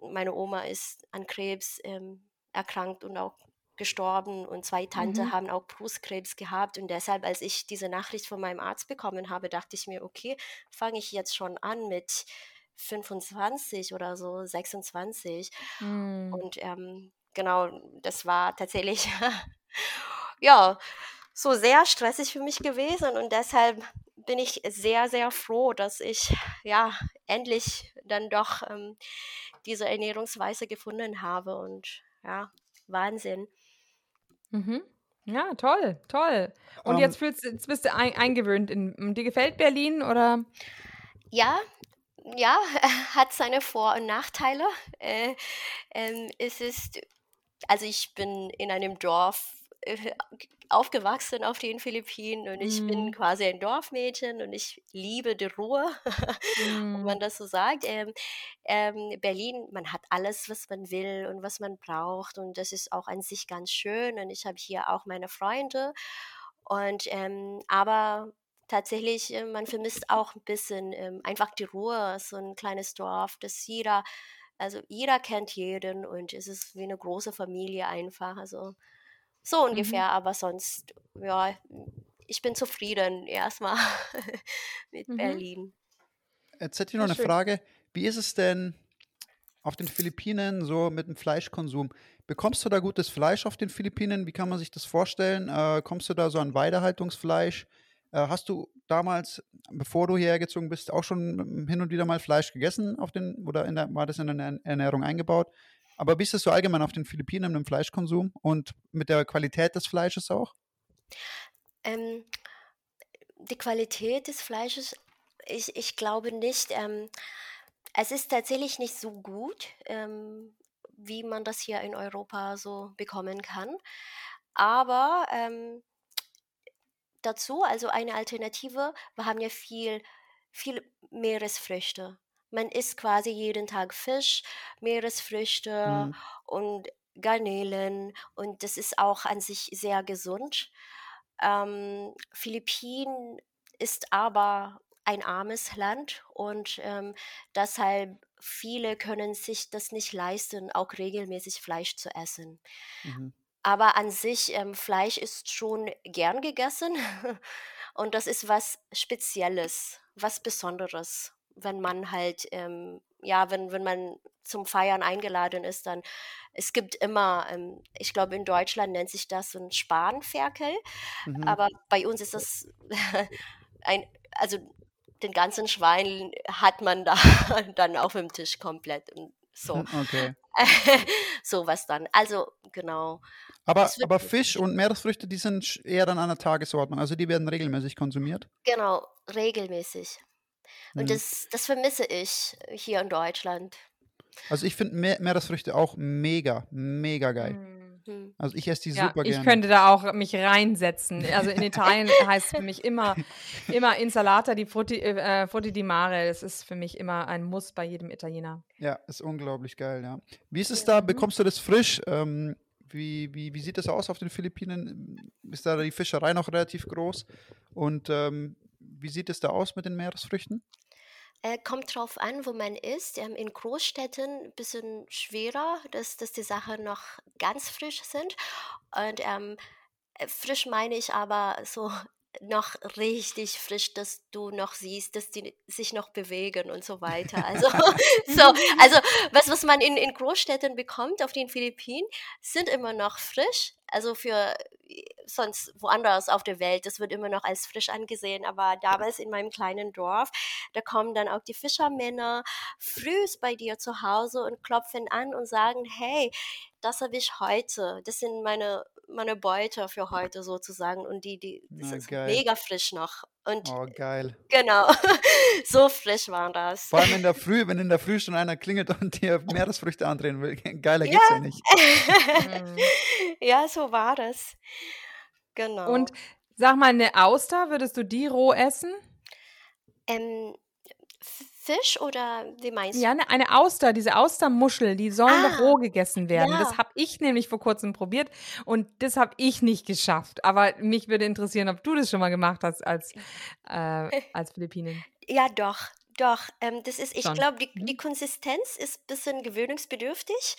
meine Oma ist an Krebs ähm, erkrankt und auch gestorben und zwei Tanten mhm. haben auch Brustkrebs gehabt und deshalb, als ich diese Nachricht von meinem Arzt bekommen habe, dachte ich mir, okay, fange ich jetzt schon an mit 25 oder so, 26 mhm. und ähm, genau, das war tatsächlich ja so sehr stressig für mich gewesen und deshalb bin ich sehr, sehr froh, dass ich ja endlich dann doch ähm, diese Ernährungsweise gefunden habe und ja, Wahnsinn. Mhm. Ja, toll, toll. Und um, jetzt, fühlst, jetzt bist du ein, eingewöhnt. In, dir gefällt Berlin oder? Ja, ja, hat seine Vor- und Nachteile. Äh, ähm, es ist, also ich bin in einem Dorf äh, aufgewachsen auf den Philippinen und ich bin mhm. quasi ein Dorfmädchen und ich liebe die Ruhe, mm. wenn man das so sagt. Ähm, ähm, Berlin, man hat alles, was man will und was man braucht und das ist auch an sich ganz schön und ich habe hier auch meine Freunde und ähm, aber tatsächlich, äh, man vermisst auch ein bisschen ähm, einfach die Ruhe, so ein kleines Dorf, das jeder, also jeder kennt jeden und es ist wie eine große Familie einfach, also so mhm. ungefähr, mhm. aber sonst, ja, ich bin zufrieden erstmal mit mhm. Berlin. Jetzt hätte ich noch eine schön. Frage. Wie ist es denn auf den Philippinen so mit dem Fleischkonsum? Bekommst du da gutes Fleisch auf den Philippinen? Wie kann man sich das vorstellen? Äh, kommst du da so an Weidehaltungsfleisch? Äh, hast du damals, bevor du hierher gezogen bist, auch schon hin und wieder mal Fleisch gegessen auf den, oder der, war das in deine Ernährung eingebaut? Aber wie ist es so allgemein auf den Philippinen mit dem Fleischkonsum und mit der Qualität des Fleisches auch? Ähm, die Qualität des Fleisches, ich, ich glaube nicht. Ähm, es ist tatsächlich nicht so gut, ähm, wie man das hier in Europa so bekommen kann. Aber ähm, dazu, also eine Alternative, wir haben ja viel, viel Meeresfrüchte. Man isst quasi jeden Tag Fisch, Meeresfrüchte Mhm. und Garnelen und das ist auch an sich sehr gesund. Ähm, Philippinen ist aber ein armes Land und ähm, deshalb viele können sich das nicht leisten, auch regelmäßig Fleisch zu essen. Mhm. Aber an sich, ähm, Fleisch ist schon gern gegessen und das ist was Spezielles, was Besonderes wenn man halt, ähm, ja, wenn, wenn man zum Feiern eingeladen ist, dann, es gibt immer, ähm, ich glaube, in Deutschland nennt sich das ein Spanferkel, mhm. aber bei uns ist das ein, also den ganzen Schwein hat man da dann auf dem Tisch komplett und so. Hm, okay. so was dann. Also, genau. Aber, aber Fisch und Meeresfrüchte, die sind eher dann an der Tagesordnung. Also die werden regelmäßig konsumiert? Genau, regelmäßig. Und mhm. das, das vermisse ich hier in Deutschland. Also ich finde Meer Meeresfrüchte auch mega, mega geil. Mhm. Also ich esse die ja, super gerne. Ich könnte da auch mich reinsetzen. Also in Italien heißt es für mich immer, immer Insalata di Frutti, äh, Frutti di Mare. Das ist für mich immer ein Muss bei jedem Italiener. Ja, ist unglaublich geil, ja. Wie ist es da? Mhm. Bekommst du das frisch? Ähm, wie, wie, wie sieht das aus auf den Philippinen? Ist da die Fischerei noch relativ groß? Und ähm, wie sieht es da aus mit den Meeresfrüchten? Äh, kommt drauf an, wo man ist. Ähm, in Großstädten ein bisschen schwerer, dass, dass die Sachen noch ganz frisch sind. Und ähm, äh, frisch meine ich aber so noch richtig frisch, dass du noch siehst, dass die sich noch bewegen und so weiter. Also, so, also was, was man in, in Großstädten bekommt auf den Philippinen, sind immer noch frisch. Also für sonst woanders auf der Welt, das wird immer noch als frisch angesehen. Aber damals in meinem kleinen Dorf, da kommen dann auch die Fischermänner frühs bei dir zu Hause und klopfen an und sagen, hey, das habe ich heute. Das sind meine meine Beute für heute sozusagen und die, die das Na, ist geil. mega frisch noch. Und Oh, geil. genau, so frisch war das. Vor allem in der Früh, wenn in der Früh schon einer klingelt und dir Meeresfrüchte andrehen will. Geiler Ja. geht's ja nicht. Mhm. ja, so war das. Genau. Und sag mal, eine Auster, würdest du die roh essen? ähm, Fisch oder wie meinst Ja, eine, eine Auster, diese Austermuschel, die sollen doch Ah, roh gegessen werden. Das ja. habe ich nämlich vor kurzem probiert und das habe ich nicht geschafft. Aber mich würde interessieren, ob du das schon mal gemacht hast als, äh, als Philippinin. du? Ja, doch, doch. Ähm, das ist, ich glaube, die, Mhm. die Konsistenz ist ein bisschen gewöhnungsbedürftig.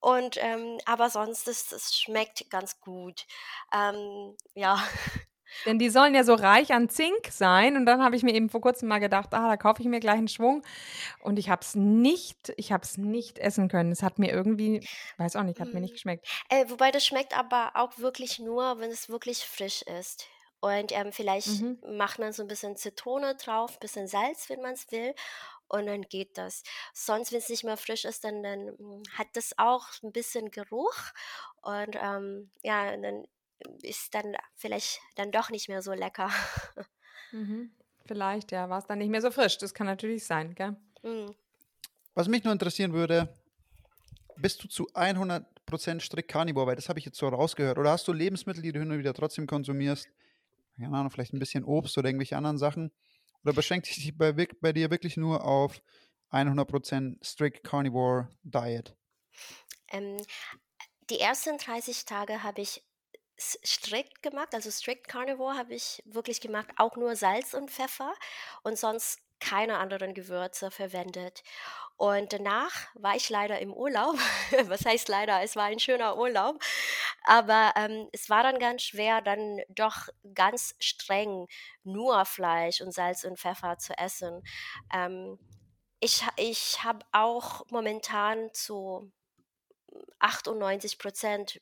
Und ähm, aber sonst ist es schmeckt ganz gut. Ähm, ja. Denn die sollen ja so reich an Zink sein. Und dann habe ich mir eben vor kurzem mal gedacht, ah, da kaufe ich mir gleich einen Schwung. Und ich habe es nicht, ich habe es nicht essen können. Es hat mir irgendwie, weiß auch nicht, hat mir nicht Mm. geschmeckt. Äh, wobei das schmeckt aber auch wirklich nur, wenn es wirklich frisch ist. Und ähm, vielleicht Mhm. macht man so ein bisschen Zitrone drauf, ein bisschen Salz, wenn man es will. Und dann geht das. Sonst, wenn es nicht mehr frisch ist, dann, dann mm, hat das auch ein bisschen Geruch. Und ähm, ja, dann ist dann vielleicht dann doch nicht mehr so lecker. Mhm. Vielleicht, ja, war es dann nicht mehr so frisch. Das kann natürlich sein, gell? Mm. Was mich nur interessieren würde, bist du zu 100% strikt Carnivore? Weil das habe ich jetzt so rausgehört. Oder hast du Lebensmittel, die du hin und wieder trotzdem konsumierst? Keine Ahnung, vielleicht ein bisschen Obst oder irgendwelche anderen Sachen? Oder beschränkt sich bei, bei dir wirklich nur auf 100% strict Carnivore Diet? Ähm, die ersten 30 Tage habe ich strikt gemacht, also strict Carnivore habe ich wirklich gemacht, auch nur Salz und Pfeffer und sonst keine anderen Gewürze verwendet. Und danach war ich leider im Urlaub. Was heißt leider? Es war ein schöner Urlaub. Aber ähm, es war dann ganz schwer, dann doch ganz streng nur Fleisch und Salz und Pfeffer zu essen. Ähm, ich ich habe auch momentan zu 98 Prozent,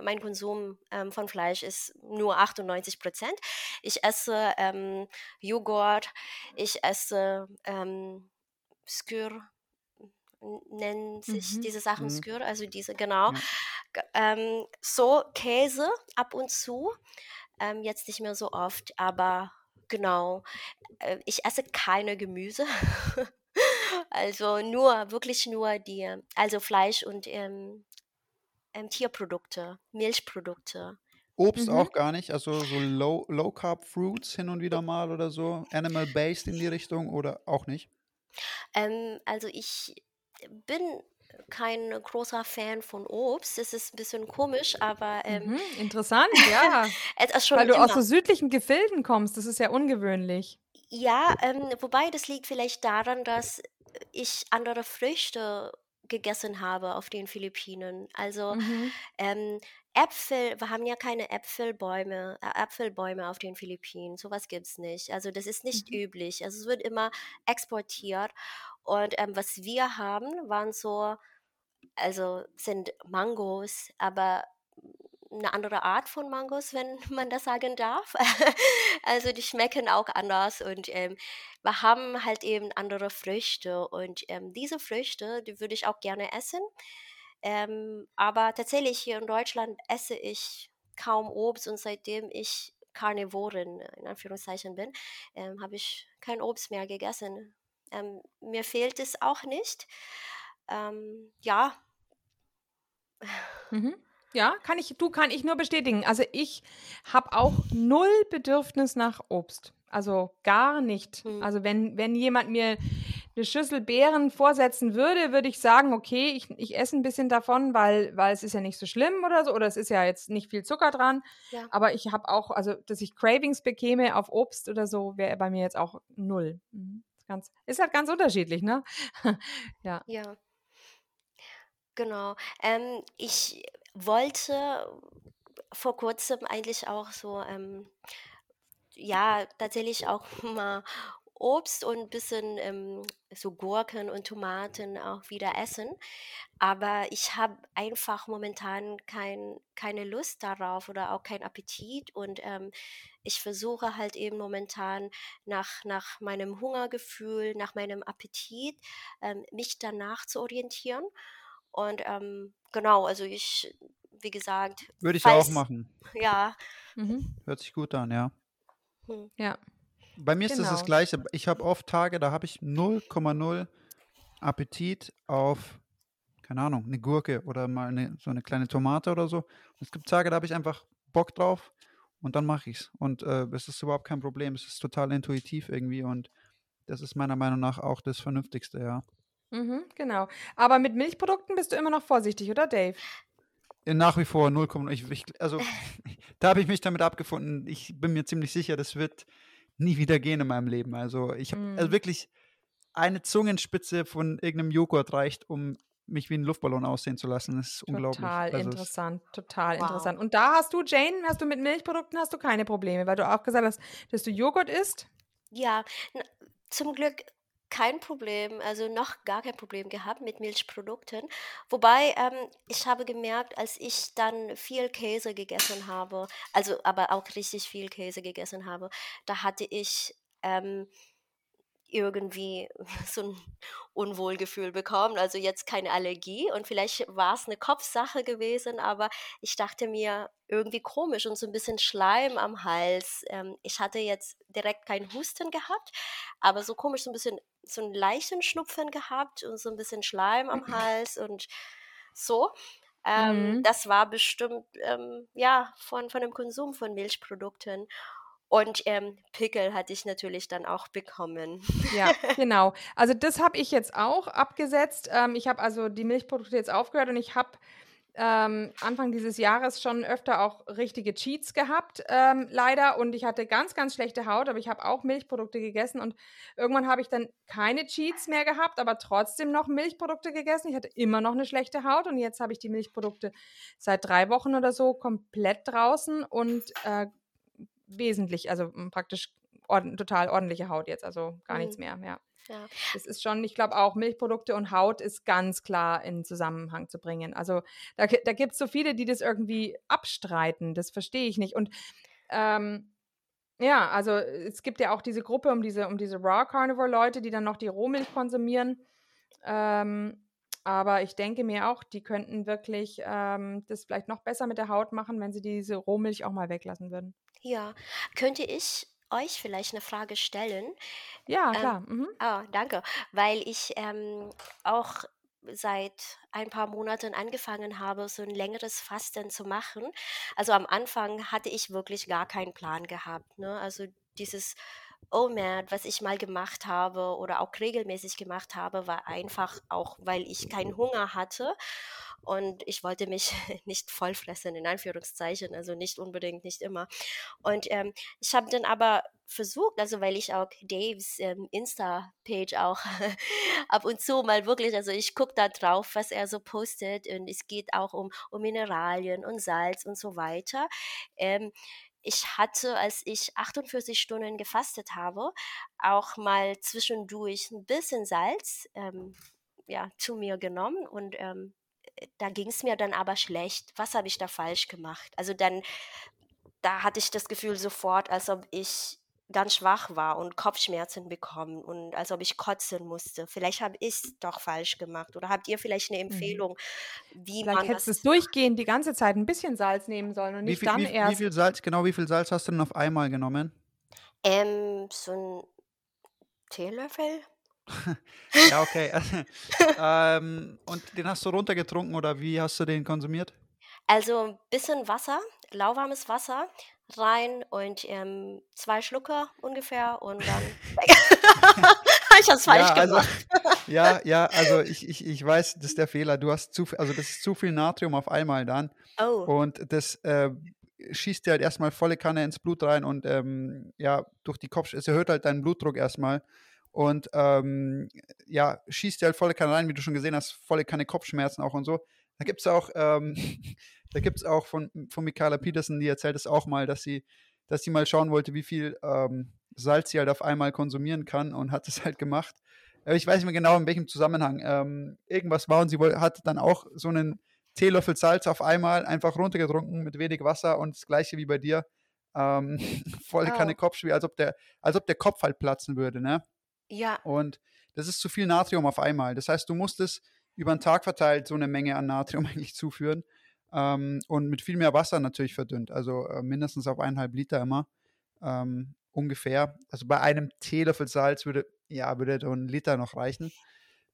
mein Konsum ähm, von Fleisch ist nur 98 Prozent. Ich esse ähm, Joghurt, ich esse ähm, Skyr, n- nennen sich Mhm. diese Sachen Mhm. Skyr, also diese, genau. Ja. Ähm, so Käse ab und zu, ähm, jetzt nicht mehr so oft, aber genau. Äh, ich esse keine Gemüse. Also nur, wirklich nur die, also Fleisch und ähm, ähm, Tierprodukte, Milchprodukte. Obst Mhm. auch gar nicht, also so low, low Carb Fruits hin und wieder mal oder so, Animal Based in die Richtung oder auch nicht? Ähm, also ich bin kein großer Fan von Obst. Es ist ein bisschen komisch, aber ähm, Mhm. Interessant, ja. es ist schon Weil du aus immer. so südlichen Gefilden kommst. Das ist ja ungewöhnlich. Ja, ähm, wobei das liegt vielleicht daran, dass ich andere Früchte gegessen habe auf den Philippinen. Also Mhm. ähm, Äpfel, wir haben ja keine Äpfelbäume, äh, Äpfelbäume auf den Philippinen. Sowas gibt es nicht. Also das ist nicht Mhm. üblich. Also es wird immer exportiert. Und ähm, was wir haben, waren so, also sind Mangos, aber eine andere Art von Mangos, wenn man das sagen darf. Also die schmecken auch anders und ähm, wir haben halt eben andere Früchte und ähm, diese Früchte, die würde ich auch gerne essen. Ähm, aber tatsächlich hier in Deutschland esse ich kaum Obst und seitdem ich Karnivorin in Anführungszeichen bin, ähm, habe ich kein Obst mehr gegessen. Ähm, mir fehlt es auch nicht. Ähm, ja, Mhm. Ja, kann ich, du kann ich nur bestätigen. Also ich habe auch null Bedürfnis nach Obst. Also gar nicht. Hm. Also wenn, wenn jemand mir eine Schüssel Beeren vorsetzen würde, würde ich sagen, okay, ich, ich esse ein bisschen davon, weil, weil es ist ja nicht so schlimm oder so, oder es ist ja jetzt nicht viel Zucker dran. Ja. Aber ich habe auch, also dass ich Cravings bekäme auf Obst oder so, wäre bei mir jetzt auch null. Mhm. Ganz, ist halt ganz unterschiedlich, ne? ja. Ja, genau. Ähm, ich wollte vor kurzem eigentlich auch so, ähm, ja, tatsächlich auch mal Obst und ein bisschen ähm, so Gurken und Tomaten auch wieder essen. Aber ich habe einfach momentan kein, keine Lust darauf oder auch keinen Appetit. Und ähm, ich versuche halt eben momentan nach, nach meinem Hungergefühl, nach meinem Appetit, ähm, mich danach zu orientieren. Und ähm, genau, also ich wie gesagt, Würde ich falls, auch machen. ja. Mhm. Hört sich gut an, ja. Hm. Ja. Bei mir ist es das Genau. Gleiche. Ich habe oft Tage, da habe ich 0,0 Appetit auf, keine Ahnung, eine Gurke oder mal eine, so eine kleine Tomate oder so. Und es gibt Tage, da habe ich einfach Bock drauf und dann mache ich es. Und äh, es ist überhaupt kein Problem. Es ist total intuitiv irgendwie und das ist meiner Meinung nach auch das Vernünftigste, ja. Mhm, genau. Aber mit Milchprodukten bist du immer noch vorsichtig, oder Dave? Äh, Nach wie vor 0,0. Ich, ich, also, da habe ich mich damit abgefunden. Ich bin mir ziemlich sicher, das wird nie wieder gehen in meinem Leben. Also, ich habe also Mm. wirklich eine Zungenspitze von irgendeinem Joghurt reicht, um mich wie ein Luftballon aussehen zu lassen. Das ist unglaublich. Total Also, es- interessant, total Wow. interessant. Und da hast du, Jane, hast du mit Milchprodukten hast du keine Probleme, weil du auch gesagt hast, dass du Joghurt isst. Ja, zum Glück kein Problem, also noch gar kein Problem gehabt mit Milchprodukten. Wobei ähm, ich habe gemerkt, als ich dann viel Käse gegessen habe, also aber auch richtig viel Käse gegessen habe, da hatte ich ähm, irgendwie so ein Unwohlgefühl bekommen. Also jetzt keine Allergie und vielleicht war es eine Kopfsache gewesen, aber ich dachte mir irgendwie komisch und so ein bisschen Schleim am Hals. Ähm, ich hatte jetzt direkt keinen Husten gehabt, aber so komisch, so ein bisschen so einen leichten Schnupfen gehabt und so ein bisschen Schleim am Hals und so. Ähm, Mhm. das war bestimmt ähm, ja von, von dem Konsum von Milchprodukten. Und ähm, Pickel hatte ich natürlich dann auch bekommen. Ja, genau. Also das habe ich jetzt auch abgesetzt. Ähm, ich habe also die Milchprodukte jetzt aufgehört und ich habe ähm, Anfang dieses Jahres schon öfter auch richtige Cheats gehabt, ähm, leider. Und ich hatte ganz, ganz schlechte Haut, aber ich habe auch Milchprodukte gegessen und irgendwann habe ich dann keine Cheats mehr gehabt, aber trotzdem noch Milchprodukte gegessen. Ich hatte immer noch eine schlechte Haut und jetzt habe ich die Milchprodukte seit drei Wochen oder so komplett draußen und äh, wesentlich, also m, praktisch ord total ordentliche Haut jetzt, also gar nichts Mhm. mehr, ja. Ja. Es ist schon, ich glaube auch, Milchprodukte und Haut ist ganz klar in Zusammenhang zu bringen. Also da, da gibt es so viele, die das irgendwie abstreiten. Das verstehe ich nicht. Und ähm, ja, also es gibt ja auch diese Gruppe um diese, um diese Raw Carnivore-Leute, die dann noch die Rohmilch konsumieren. Ähm, aber ich denke mir auch, die könnten wirklich ähm, das vielleicht noch besser mit der Haut machen, wenn sie diese Rohmilch auch mal weglassen würden. Ja, könnte ich euch vielleicht eine Frage stellen? Ja, Ähm, klar. Mhm. Ah, danke, weil ich ähm, auch seit ein paar Monaten angefangen habe, so ein längeres Fasten zu machen. Also am Anfang hatte ich wirklich gar keinen Plan gehabt, ne? Also dieses OMAD, was ich mal gemacht habe oder auch regelmäßig gemacht habe, war einfach auch, weil ich keinen Hunger hatte und ich wollte mich nicht vollfressen, in Anführungszeichen, also nicht unbedingt, nicht immer. Und ähm, ich habe dann aber versucht, also weil ich auch Daves ähm, Insta-Page auch ab und zu mal wirklich, also ich gucke da drauf, was er so postet und es geht auch um, um Mineralien und Salz und so weiter. Ähm, ich hatte, als ich 48 Stunden gefastet habe, auch mal zwischendurch ein bisschen Salz ähm, ja, zu mir genommen und ähm, da ging es mir dann aber schlecht. Was habe ich da falsch gemacht? Also dann, da hatte ich das Gefühl sofort, als ob ich ganz schwach war und Kopfschmerzen bekommen und als ob ich kotzen musste. Vielleicht habe ich es doch falsch gemacht. Oder habt ihr vielleicht eine Mhm. Empfehlung, wie Vielleicht man hättest du das... es durchgehend die ganze Zeit ein bisschen Salz nehmen sollen und Wie nicht viel, dann wie, wie erst. viel Salz, genau wie viel Salz hast du denn auf einmal genommen? Ähm, so ein Teelöffel? Ja, okay. ähm, und den hast du runtergetrunken oder wie hast du den konsumiert? Also ein bisschen Wasser, lauwarmes Wasser rein und ähm, zwei Schlucke ungefähr und dann ich hab's falsch Ja, also, gemacht. ja, ja, also ich, ich, ich weiß, das ist der Fehler. Du hast zu viel, also das ist zu viel Natrium auf einmal dann. Oh, Und das äh, schießt dir halt erstmal volle Kanne ins Blut rein und ähm, ja, durch die Kopf, es erhöht halt deinen Blutdruck erstmal. Und ähm, ja, schießt dir halt volle Kanne rein, wie du schon gesehen hast, volle Kanne Kopfschmerzen auch und so. Da gibt es auch, ähm, da gibt es auch von, von Michaela Peterson, die erzählt es auch mal, dass sie, dass sie mal schauen wollte, wie viel ähm, Salz sie halt auf einmal konsumieren kann und hat es halt gemacht. Äh, Ich weiß nicht mehr genau, in welchem Zusammenhang. Ähm, irgendwas war und sie hat dann auch so einen Teelöffel Salz auf einmal einfach runtergetrunken mit wenig Wasser und das gleiche wie bei dir. Ähm, volle Kanne Oh. Kopfschmerzen, als ob der, als ob der Kopf halt platzen würde, ne? ja, Und das ist zu viel Natrium auf einmal. Das heißt, du musst es über den Tag verteilt so eine Menge an Natrium eigentlich zuführen. Ähm, und mit viel mehr Wasser natürlich verdünnt. Also äh, mindestens auf eineinhalb Liter immer ähm, ungefähr. Also bei einem Teelöffel Salz würde, ja, würde so ein Liter noch reichen.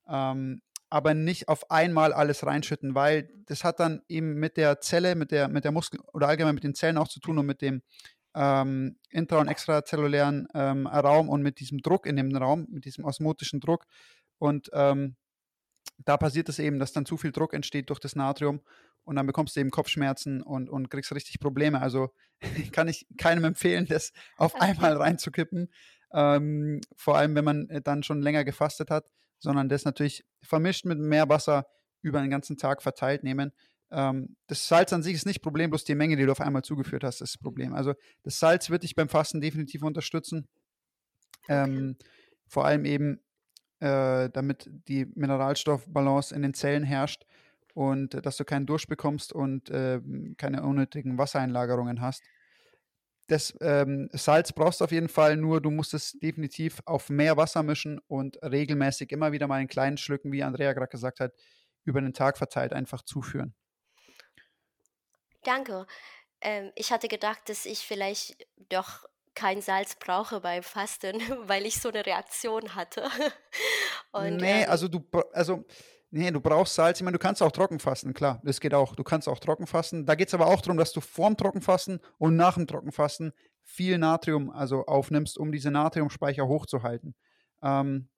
Ähm, aber nicht auf einmal alles reinschütten, weil das hat dann eben mit der Zelle, mit der, mit der Muskel oder allgemein mit den Zellen auch zu tun und mit dem ähm, intra- und extrazellulären ähm, Raum und mit diesem Druck in dem Raum, mit diesem osmotischen Druck. Und ähm, da passiert es eben, dass dann zu viel Druck entsteht durch das Natrium und dann bekommst du eben Kopfschmerzen und, und kriegst richtig Probleme. Also kann ich keinem empfehlen, das auf einmal reinzukippen. Ähm, vor allem, wenn man äh, dann schon länger gefastet hat, sondern das natürlich vermischt mit mehr Wasser über den ganzen Tag verteilt nehmen. Ähm, das Salz an sich ist nicht Problem, bloß die Menge, die du auf einmal zugeführt hast, ist das Problem. Also das Salz wird dich beim Fasten definitiv unterstützen. Ähm, vor allem eben, äh, damit die Mineralstoffbalance in den Zellen herrscht und äh, dass du keinen Durst bekommst und äh, keine unnötigen Wassereinlagerungen hast. Das ähm, Salz brauchst du auf jeden Fall, nur du musst es definitiv auf mehr Wasser mischen und regelmäßig immer wieder mal in kleinen Schlücken, wie Andrea gerade gesagt hat, über den Tag verteilt einfach zuführen. Danke. Ähm, ich hatte gedacht, dass ich vielleicht doch kein Salz brauche beim Fasten, weil ich so eine Reaktion hatte. Und, nee, ähm, also du, also Nee, du brauchst Salz. Ich meine, du kannst auch trocken fasten, klar. Das geht auch. Du kannst auch trocken fasten. Da geht es aber auch darum, dass du vorm Trockenfasten und nach dem Trockenfasten viel Natrium also aufnimmst, um diese Natriumspeicher hochzuhalten. Ähm,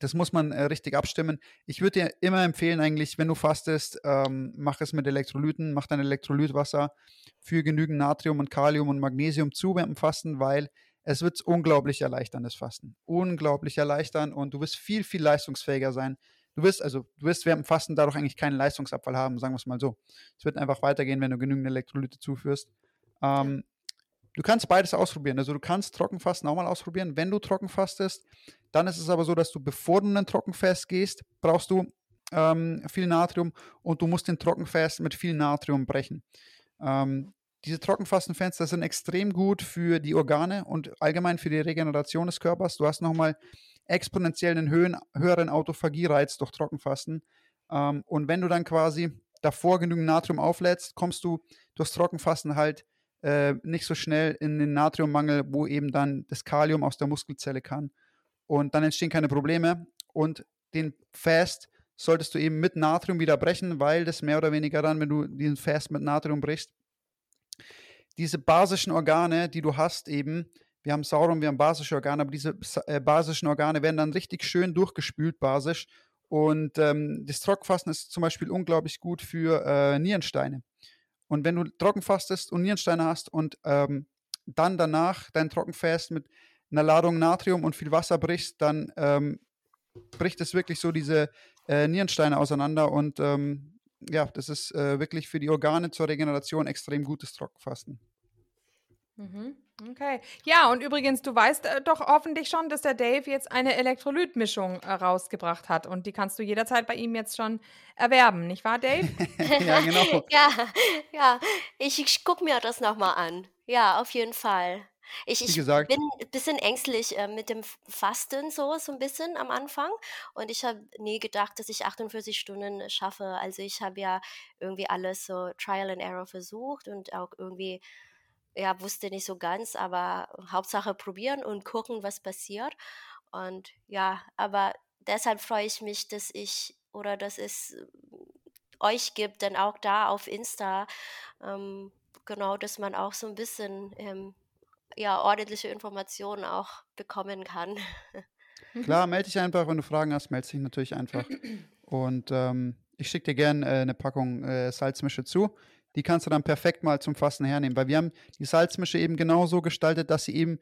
das muss man äh, richtig abstimmen. Ich würde dir immer empfehlen, eigentlich, wenn du fastest, ähm, mach es mit Elektrolyten, mach dein Elektrolytwasser für genügend Natrium und Kalium und Magnesium zu beim Fasten, weil es wird unglaublich erleichtern, das Fasten. Unglaublich erleichtern und du wirst viel, viel leistungsfähiger sein du wirst, also du wirst während dem Fasten dadurch eigentlich keinen Leistungsabfall haben, sagen wir es mal so. Es wird einfach weitergehen, wenn du genügend Elektrolyte zuführst. Ähm, du kannst beides ausprobieren. Also du kannst Trockenfasten auch mal ausprobieren. Wenn du trocken fastest, dann ist es aber so, dass du, bevor du in ein Trockenfest gehst, brauchst du ähm, viel Natrium und du musst den Trockenfest mit viel Natrium brechen. Ähm, diese Trockenfastenfenster sind extrem gut für die Organe und allgemein für die Regeneration des Körpers. Du hast nochmal exponentiell einen höhen, höheren Autophagiereiz durch Trockenfasten. Ähm, und wenn du dann quasi davor genügend Natrium auflädst, kommst du durchs Trockenfasten halt äh, nicht so schnell in den Natriummangel, wo eben dann das Kalium aus der Muskelzelle kann. Und dann entstehen keine Probleme. Und den Fast solltest du eben mit Natrium wieder brechen, weil das mehr oder weniger dann, wenn du diesen Fast mit Natrium brichst, diese basischen Organe, die du hast, eben wir haben Sauron, wir haben basische Organe, aber diese äh, basischen Organe werden dann richtig schön durchgespült basisch. Und ähm, das Trockenfasten ist zum Beispiel unglaublich gut für äh, Nierensteine. Und wenn du trockenfastest und Nierensteine hast und ähm, dann danach dein Trockenfast mit einer Ladung Natrium und viel Wasser brichst, dann ähm, bricht es wirklich so diese äh, Nierensteine auseinander und ähm, ja, das ist äh, wirklich für die Organe zur Regeneration extrem gutes Trockenfasten. Mhm. Okay. Ja, und übrigens, du weißt äh, doch hoffentlich schon, dass der Dave jetzt eine Elektrolytmischung äh, rausgebracht hat. Und die kannst du jederzeit bei ihm jetzt schon erwerben, nicht wahr, Dave? ja, genau. ja, ja. Ich, ich gucke mir das nochmal an. Ja, auf jeden Fall. Ich, ich bin ein bisschen ängstlich äh, mit dem Fasten, so, so ein bisschen am Anfang. Und ich habe nie gedacht, dass ich 48 Stunden schaffe. Also ich habe ja irgendwie alles so Trial and Error versucht und auch irgendwie ja, wusste nicht so ganz, aber Hauptsache probieren und gucken, was passiert. Und ja, aber deshalb freue ich mich, dass ich oder dass es äh, euch gibt, dann auch da auf Insta, ähm, genau, dass man auch so ein bisschen ähm, ja, ordentliche Informationen auch bekommen kann. Klar, melde dich einfach, wenn du Fragen hast, melde dich natürlich einfach. Und ähm, ich schicke dir gerne äh, eine Packung äh, Salzmische zu die kannst du dann perfekt mal zum Fasten hernehmen, weil wir haben die Salzmische eben genauso gestaltet, dass sie eben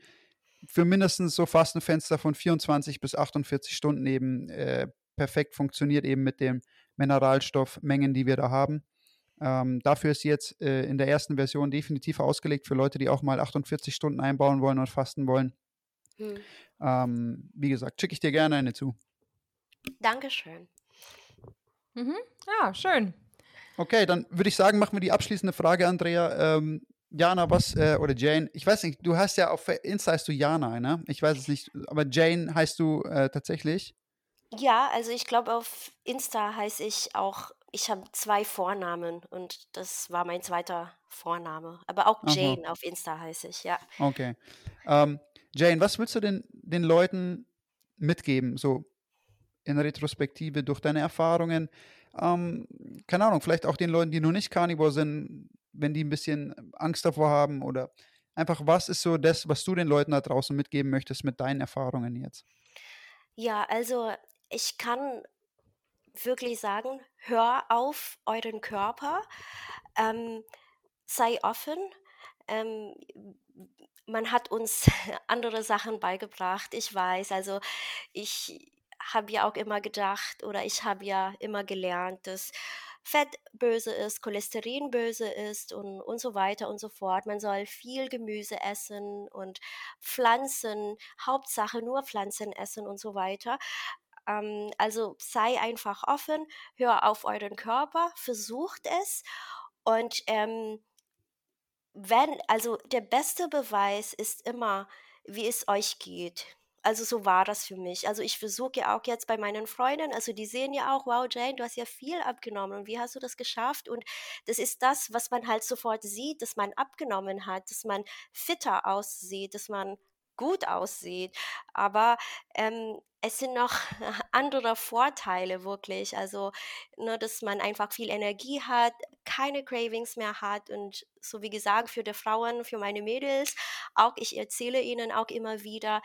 für mindestens so Fastenfenster von 24 bis 48 Stunden eben äh, perfekt funktioniert, eben mit den Mineralstoffmengen, die wir da haben. Ähm, dafür ist sie jetzt äh, in der ersten Version definitiv ausgelegt für Leute, die auch mal 48 Stunden einbauen wollen und fasten wollen. Hm. Ähm, wie gesagt, schicke ich dir gerne eine zu. Dankeschön. Mhm. Ja, schön. Okay, dann würde ich sagen, machen wir die abschließende Frage, Andrea. Ähm, Jana, was, äh, oder Jane, ich weiß nicht, du hast ja auf Insta heißt du Jana, ne? Ich weiß es nicht, aber Jane heißt du äh, tatsächlich? Ja, also ich glaube, auf Insta heiße ich auch ich habe zwei Vornamen und das war mein zweiter Vorname. Aber auch Aha. Jane auf Insta heiße ich, ja. Okay. Ähm, Jane, was willst du denn den Leuten mitgeben, so in Retrospektive durch deine Erfahrungen? Ähm, keine Ahnung, vielleicht auch den Leuten, die noch nicht Carnivore sind, wenn die ein bisschen Angst davor haben oder einfach, was ist so das, was du den Leuten da draußen mitgeben möchtest mit deinen Erfahrungen jetzt? Ja, also ich kann wirklich sagen, hör auf euren Körper, ähm, sei offen. Ähm, man hat uns andere Sachen beigebracht, ich weiß. Also ich habe ja auch immer gedacht oder ich habe ja immer gelernt, dass Fett böse ist, Cholesterin böse ist und, und so weiter und so fort. Man soll viel Gemüse essen und Pflanzen, Hauptsache nur Pflanzen essen und so weiter. Ähm, also sei einfach offen, hör auf euren Körper, versucht es und ähm, wenn, also der beste Beweis ist immer, wie es euch geht. Also so war das für mich. Also ich versuche ja auch jetzt bei meinen Freunden, also die sehen ja auch, wow, Jane, du hast ja viel abgenommen und wie hast du das geschafft? Und das ist das, was man halt sofort sieht, dass man abgenommen hat, dass man fitter aussieht, dass man gut aussieht. Aber ähm, es sind noch andere Vorteile wirklich. Also, nur, ne, dass man einfach viel Energie hat, keine Cravings mehr hat und so wie gesagt, für die Frauen, für meine Mädels, auch ich erzähle ihnen auch immer wieder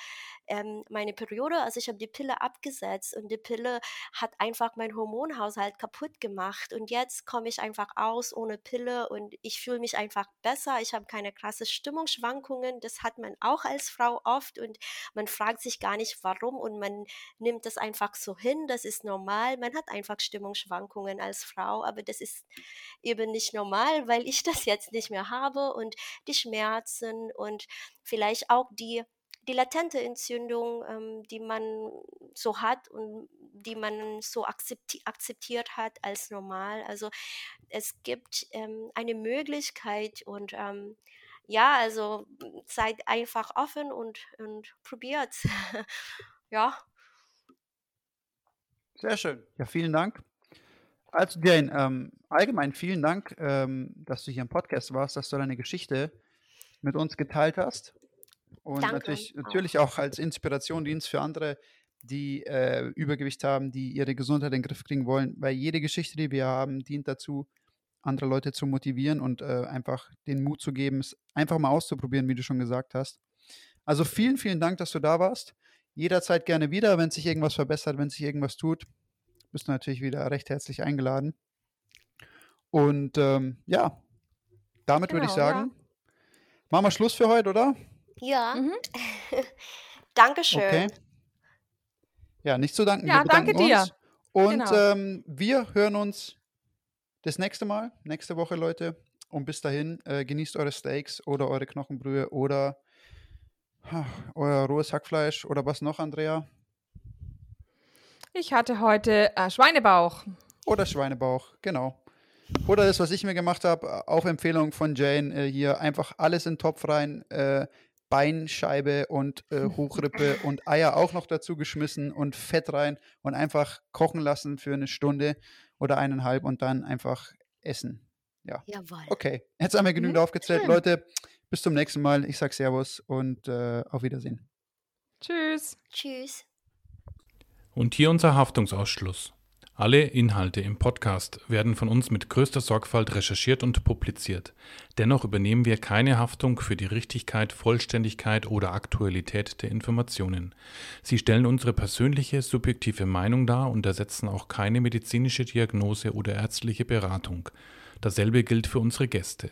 ähm, meine Periode. Also ich habe die Pille abgesetzt und die Pille hat einfach meinen Hormonhaushalt kaputt gemacht. Und jetzt komme ich einfach aus ohne Pille und ich fühle mich einfach besser. Ich habe keine krasse Stimmungsschwankungen. Das hat man auch als Frau oft und man fragt sich gar nicht warum und man nimmt das einfach so hin. Das ist normal. Man hat einfach Stimmungsschwankungen als Frau, aber das ist eben nicht normal, weil ich das jetzt nicht mehr habe und die Schmerzen und vielleicht auch die die latente Entzündung, ähm, die man so hat und die man so akzepti akzeptiert hat als normal. Also es gibt ähm, eine Möglichkeit und ähm, ja, also seid einfach offen und, und probiert. ja. Sehr schön. Ja, vielen Dank. Also Jane, ähm, allgemein vielen Dank, ähm, dass du hier im Podcast warst, dass du deine Geschichte mit uns geteilt hast. Und Danke. natürlich, natürlich auch als Inspiration Dienst für andere, die äh, Übergewicht haben, die ihre Gesundheit in den Griff kriegen wollen, weil jede Geschichte, die wir haben, dient dazu, andere Leute zu motivieren und äh, einfach den Mut zu geben, es einfach mal auszuprobieren, wie du schon gesagt hast. Also vielen, vielen Dank, dass du da warst. Jederzeit gerne wieder, wenn sich irgendwas verbessert, wenn sich irgendwas tut bist du natürlich wieder recht herzlich eingeladen. Und ähm, ja, damit genau, würde ich genau, sagen, ja. machen wir Schluss für heute, oder? Ja. Mhm. Dankeschön. Okay. Ja, nicht zu danken. Ja, danke dir. Uns. Und genau. ähm, wir hören uns das nächste Mal, nächste Woche, Leute. Und bis dahin, äh, genießt eure Steaks oder eure Knochenbrühe oder euer rohes Hackfleisch oder was noch, Andrea? Ich hatte heute äh, Schweinebauch. Oder Schweinebauch, genau. Oder das, was ich mir gemacht habe, auf Empfehlung von Jane, äh, hier einfach alles in den Topf rein, äh, Beinscheibe und äh, Hochrippe und Eier auch noch dazu geschmissen und Fett rein und einfach kochen lassen für eine Stunde oder eineinhalb und dann einfach essen. Ja. Jawohl. Okay, jetzt haben wir genügend mhm. aufgezählt. Schön. Leute, bis zum nächsten Mal. Ich sage Servus und äh, auf Wiedersehen. Tschüss. Tschüss. Und hier unser Haftungsausschluss. Alle Inhalte im Podcast werden von uns mit größter Sorgfalt recherchiert und publiziert. Dennoch übernehmen wir keine Haftung für die Richtigkeit, Vollständigkeit oder Aktualität der Informationen. Sie stellen unsere persönliche, subjektive Meinung dar und ersetzen auch keine medizinische Diagnose oder ärztliche Beratung. Dasselbe gilt für unsere Gäste.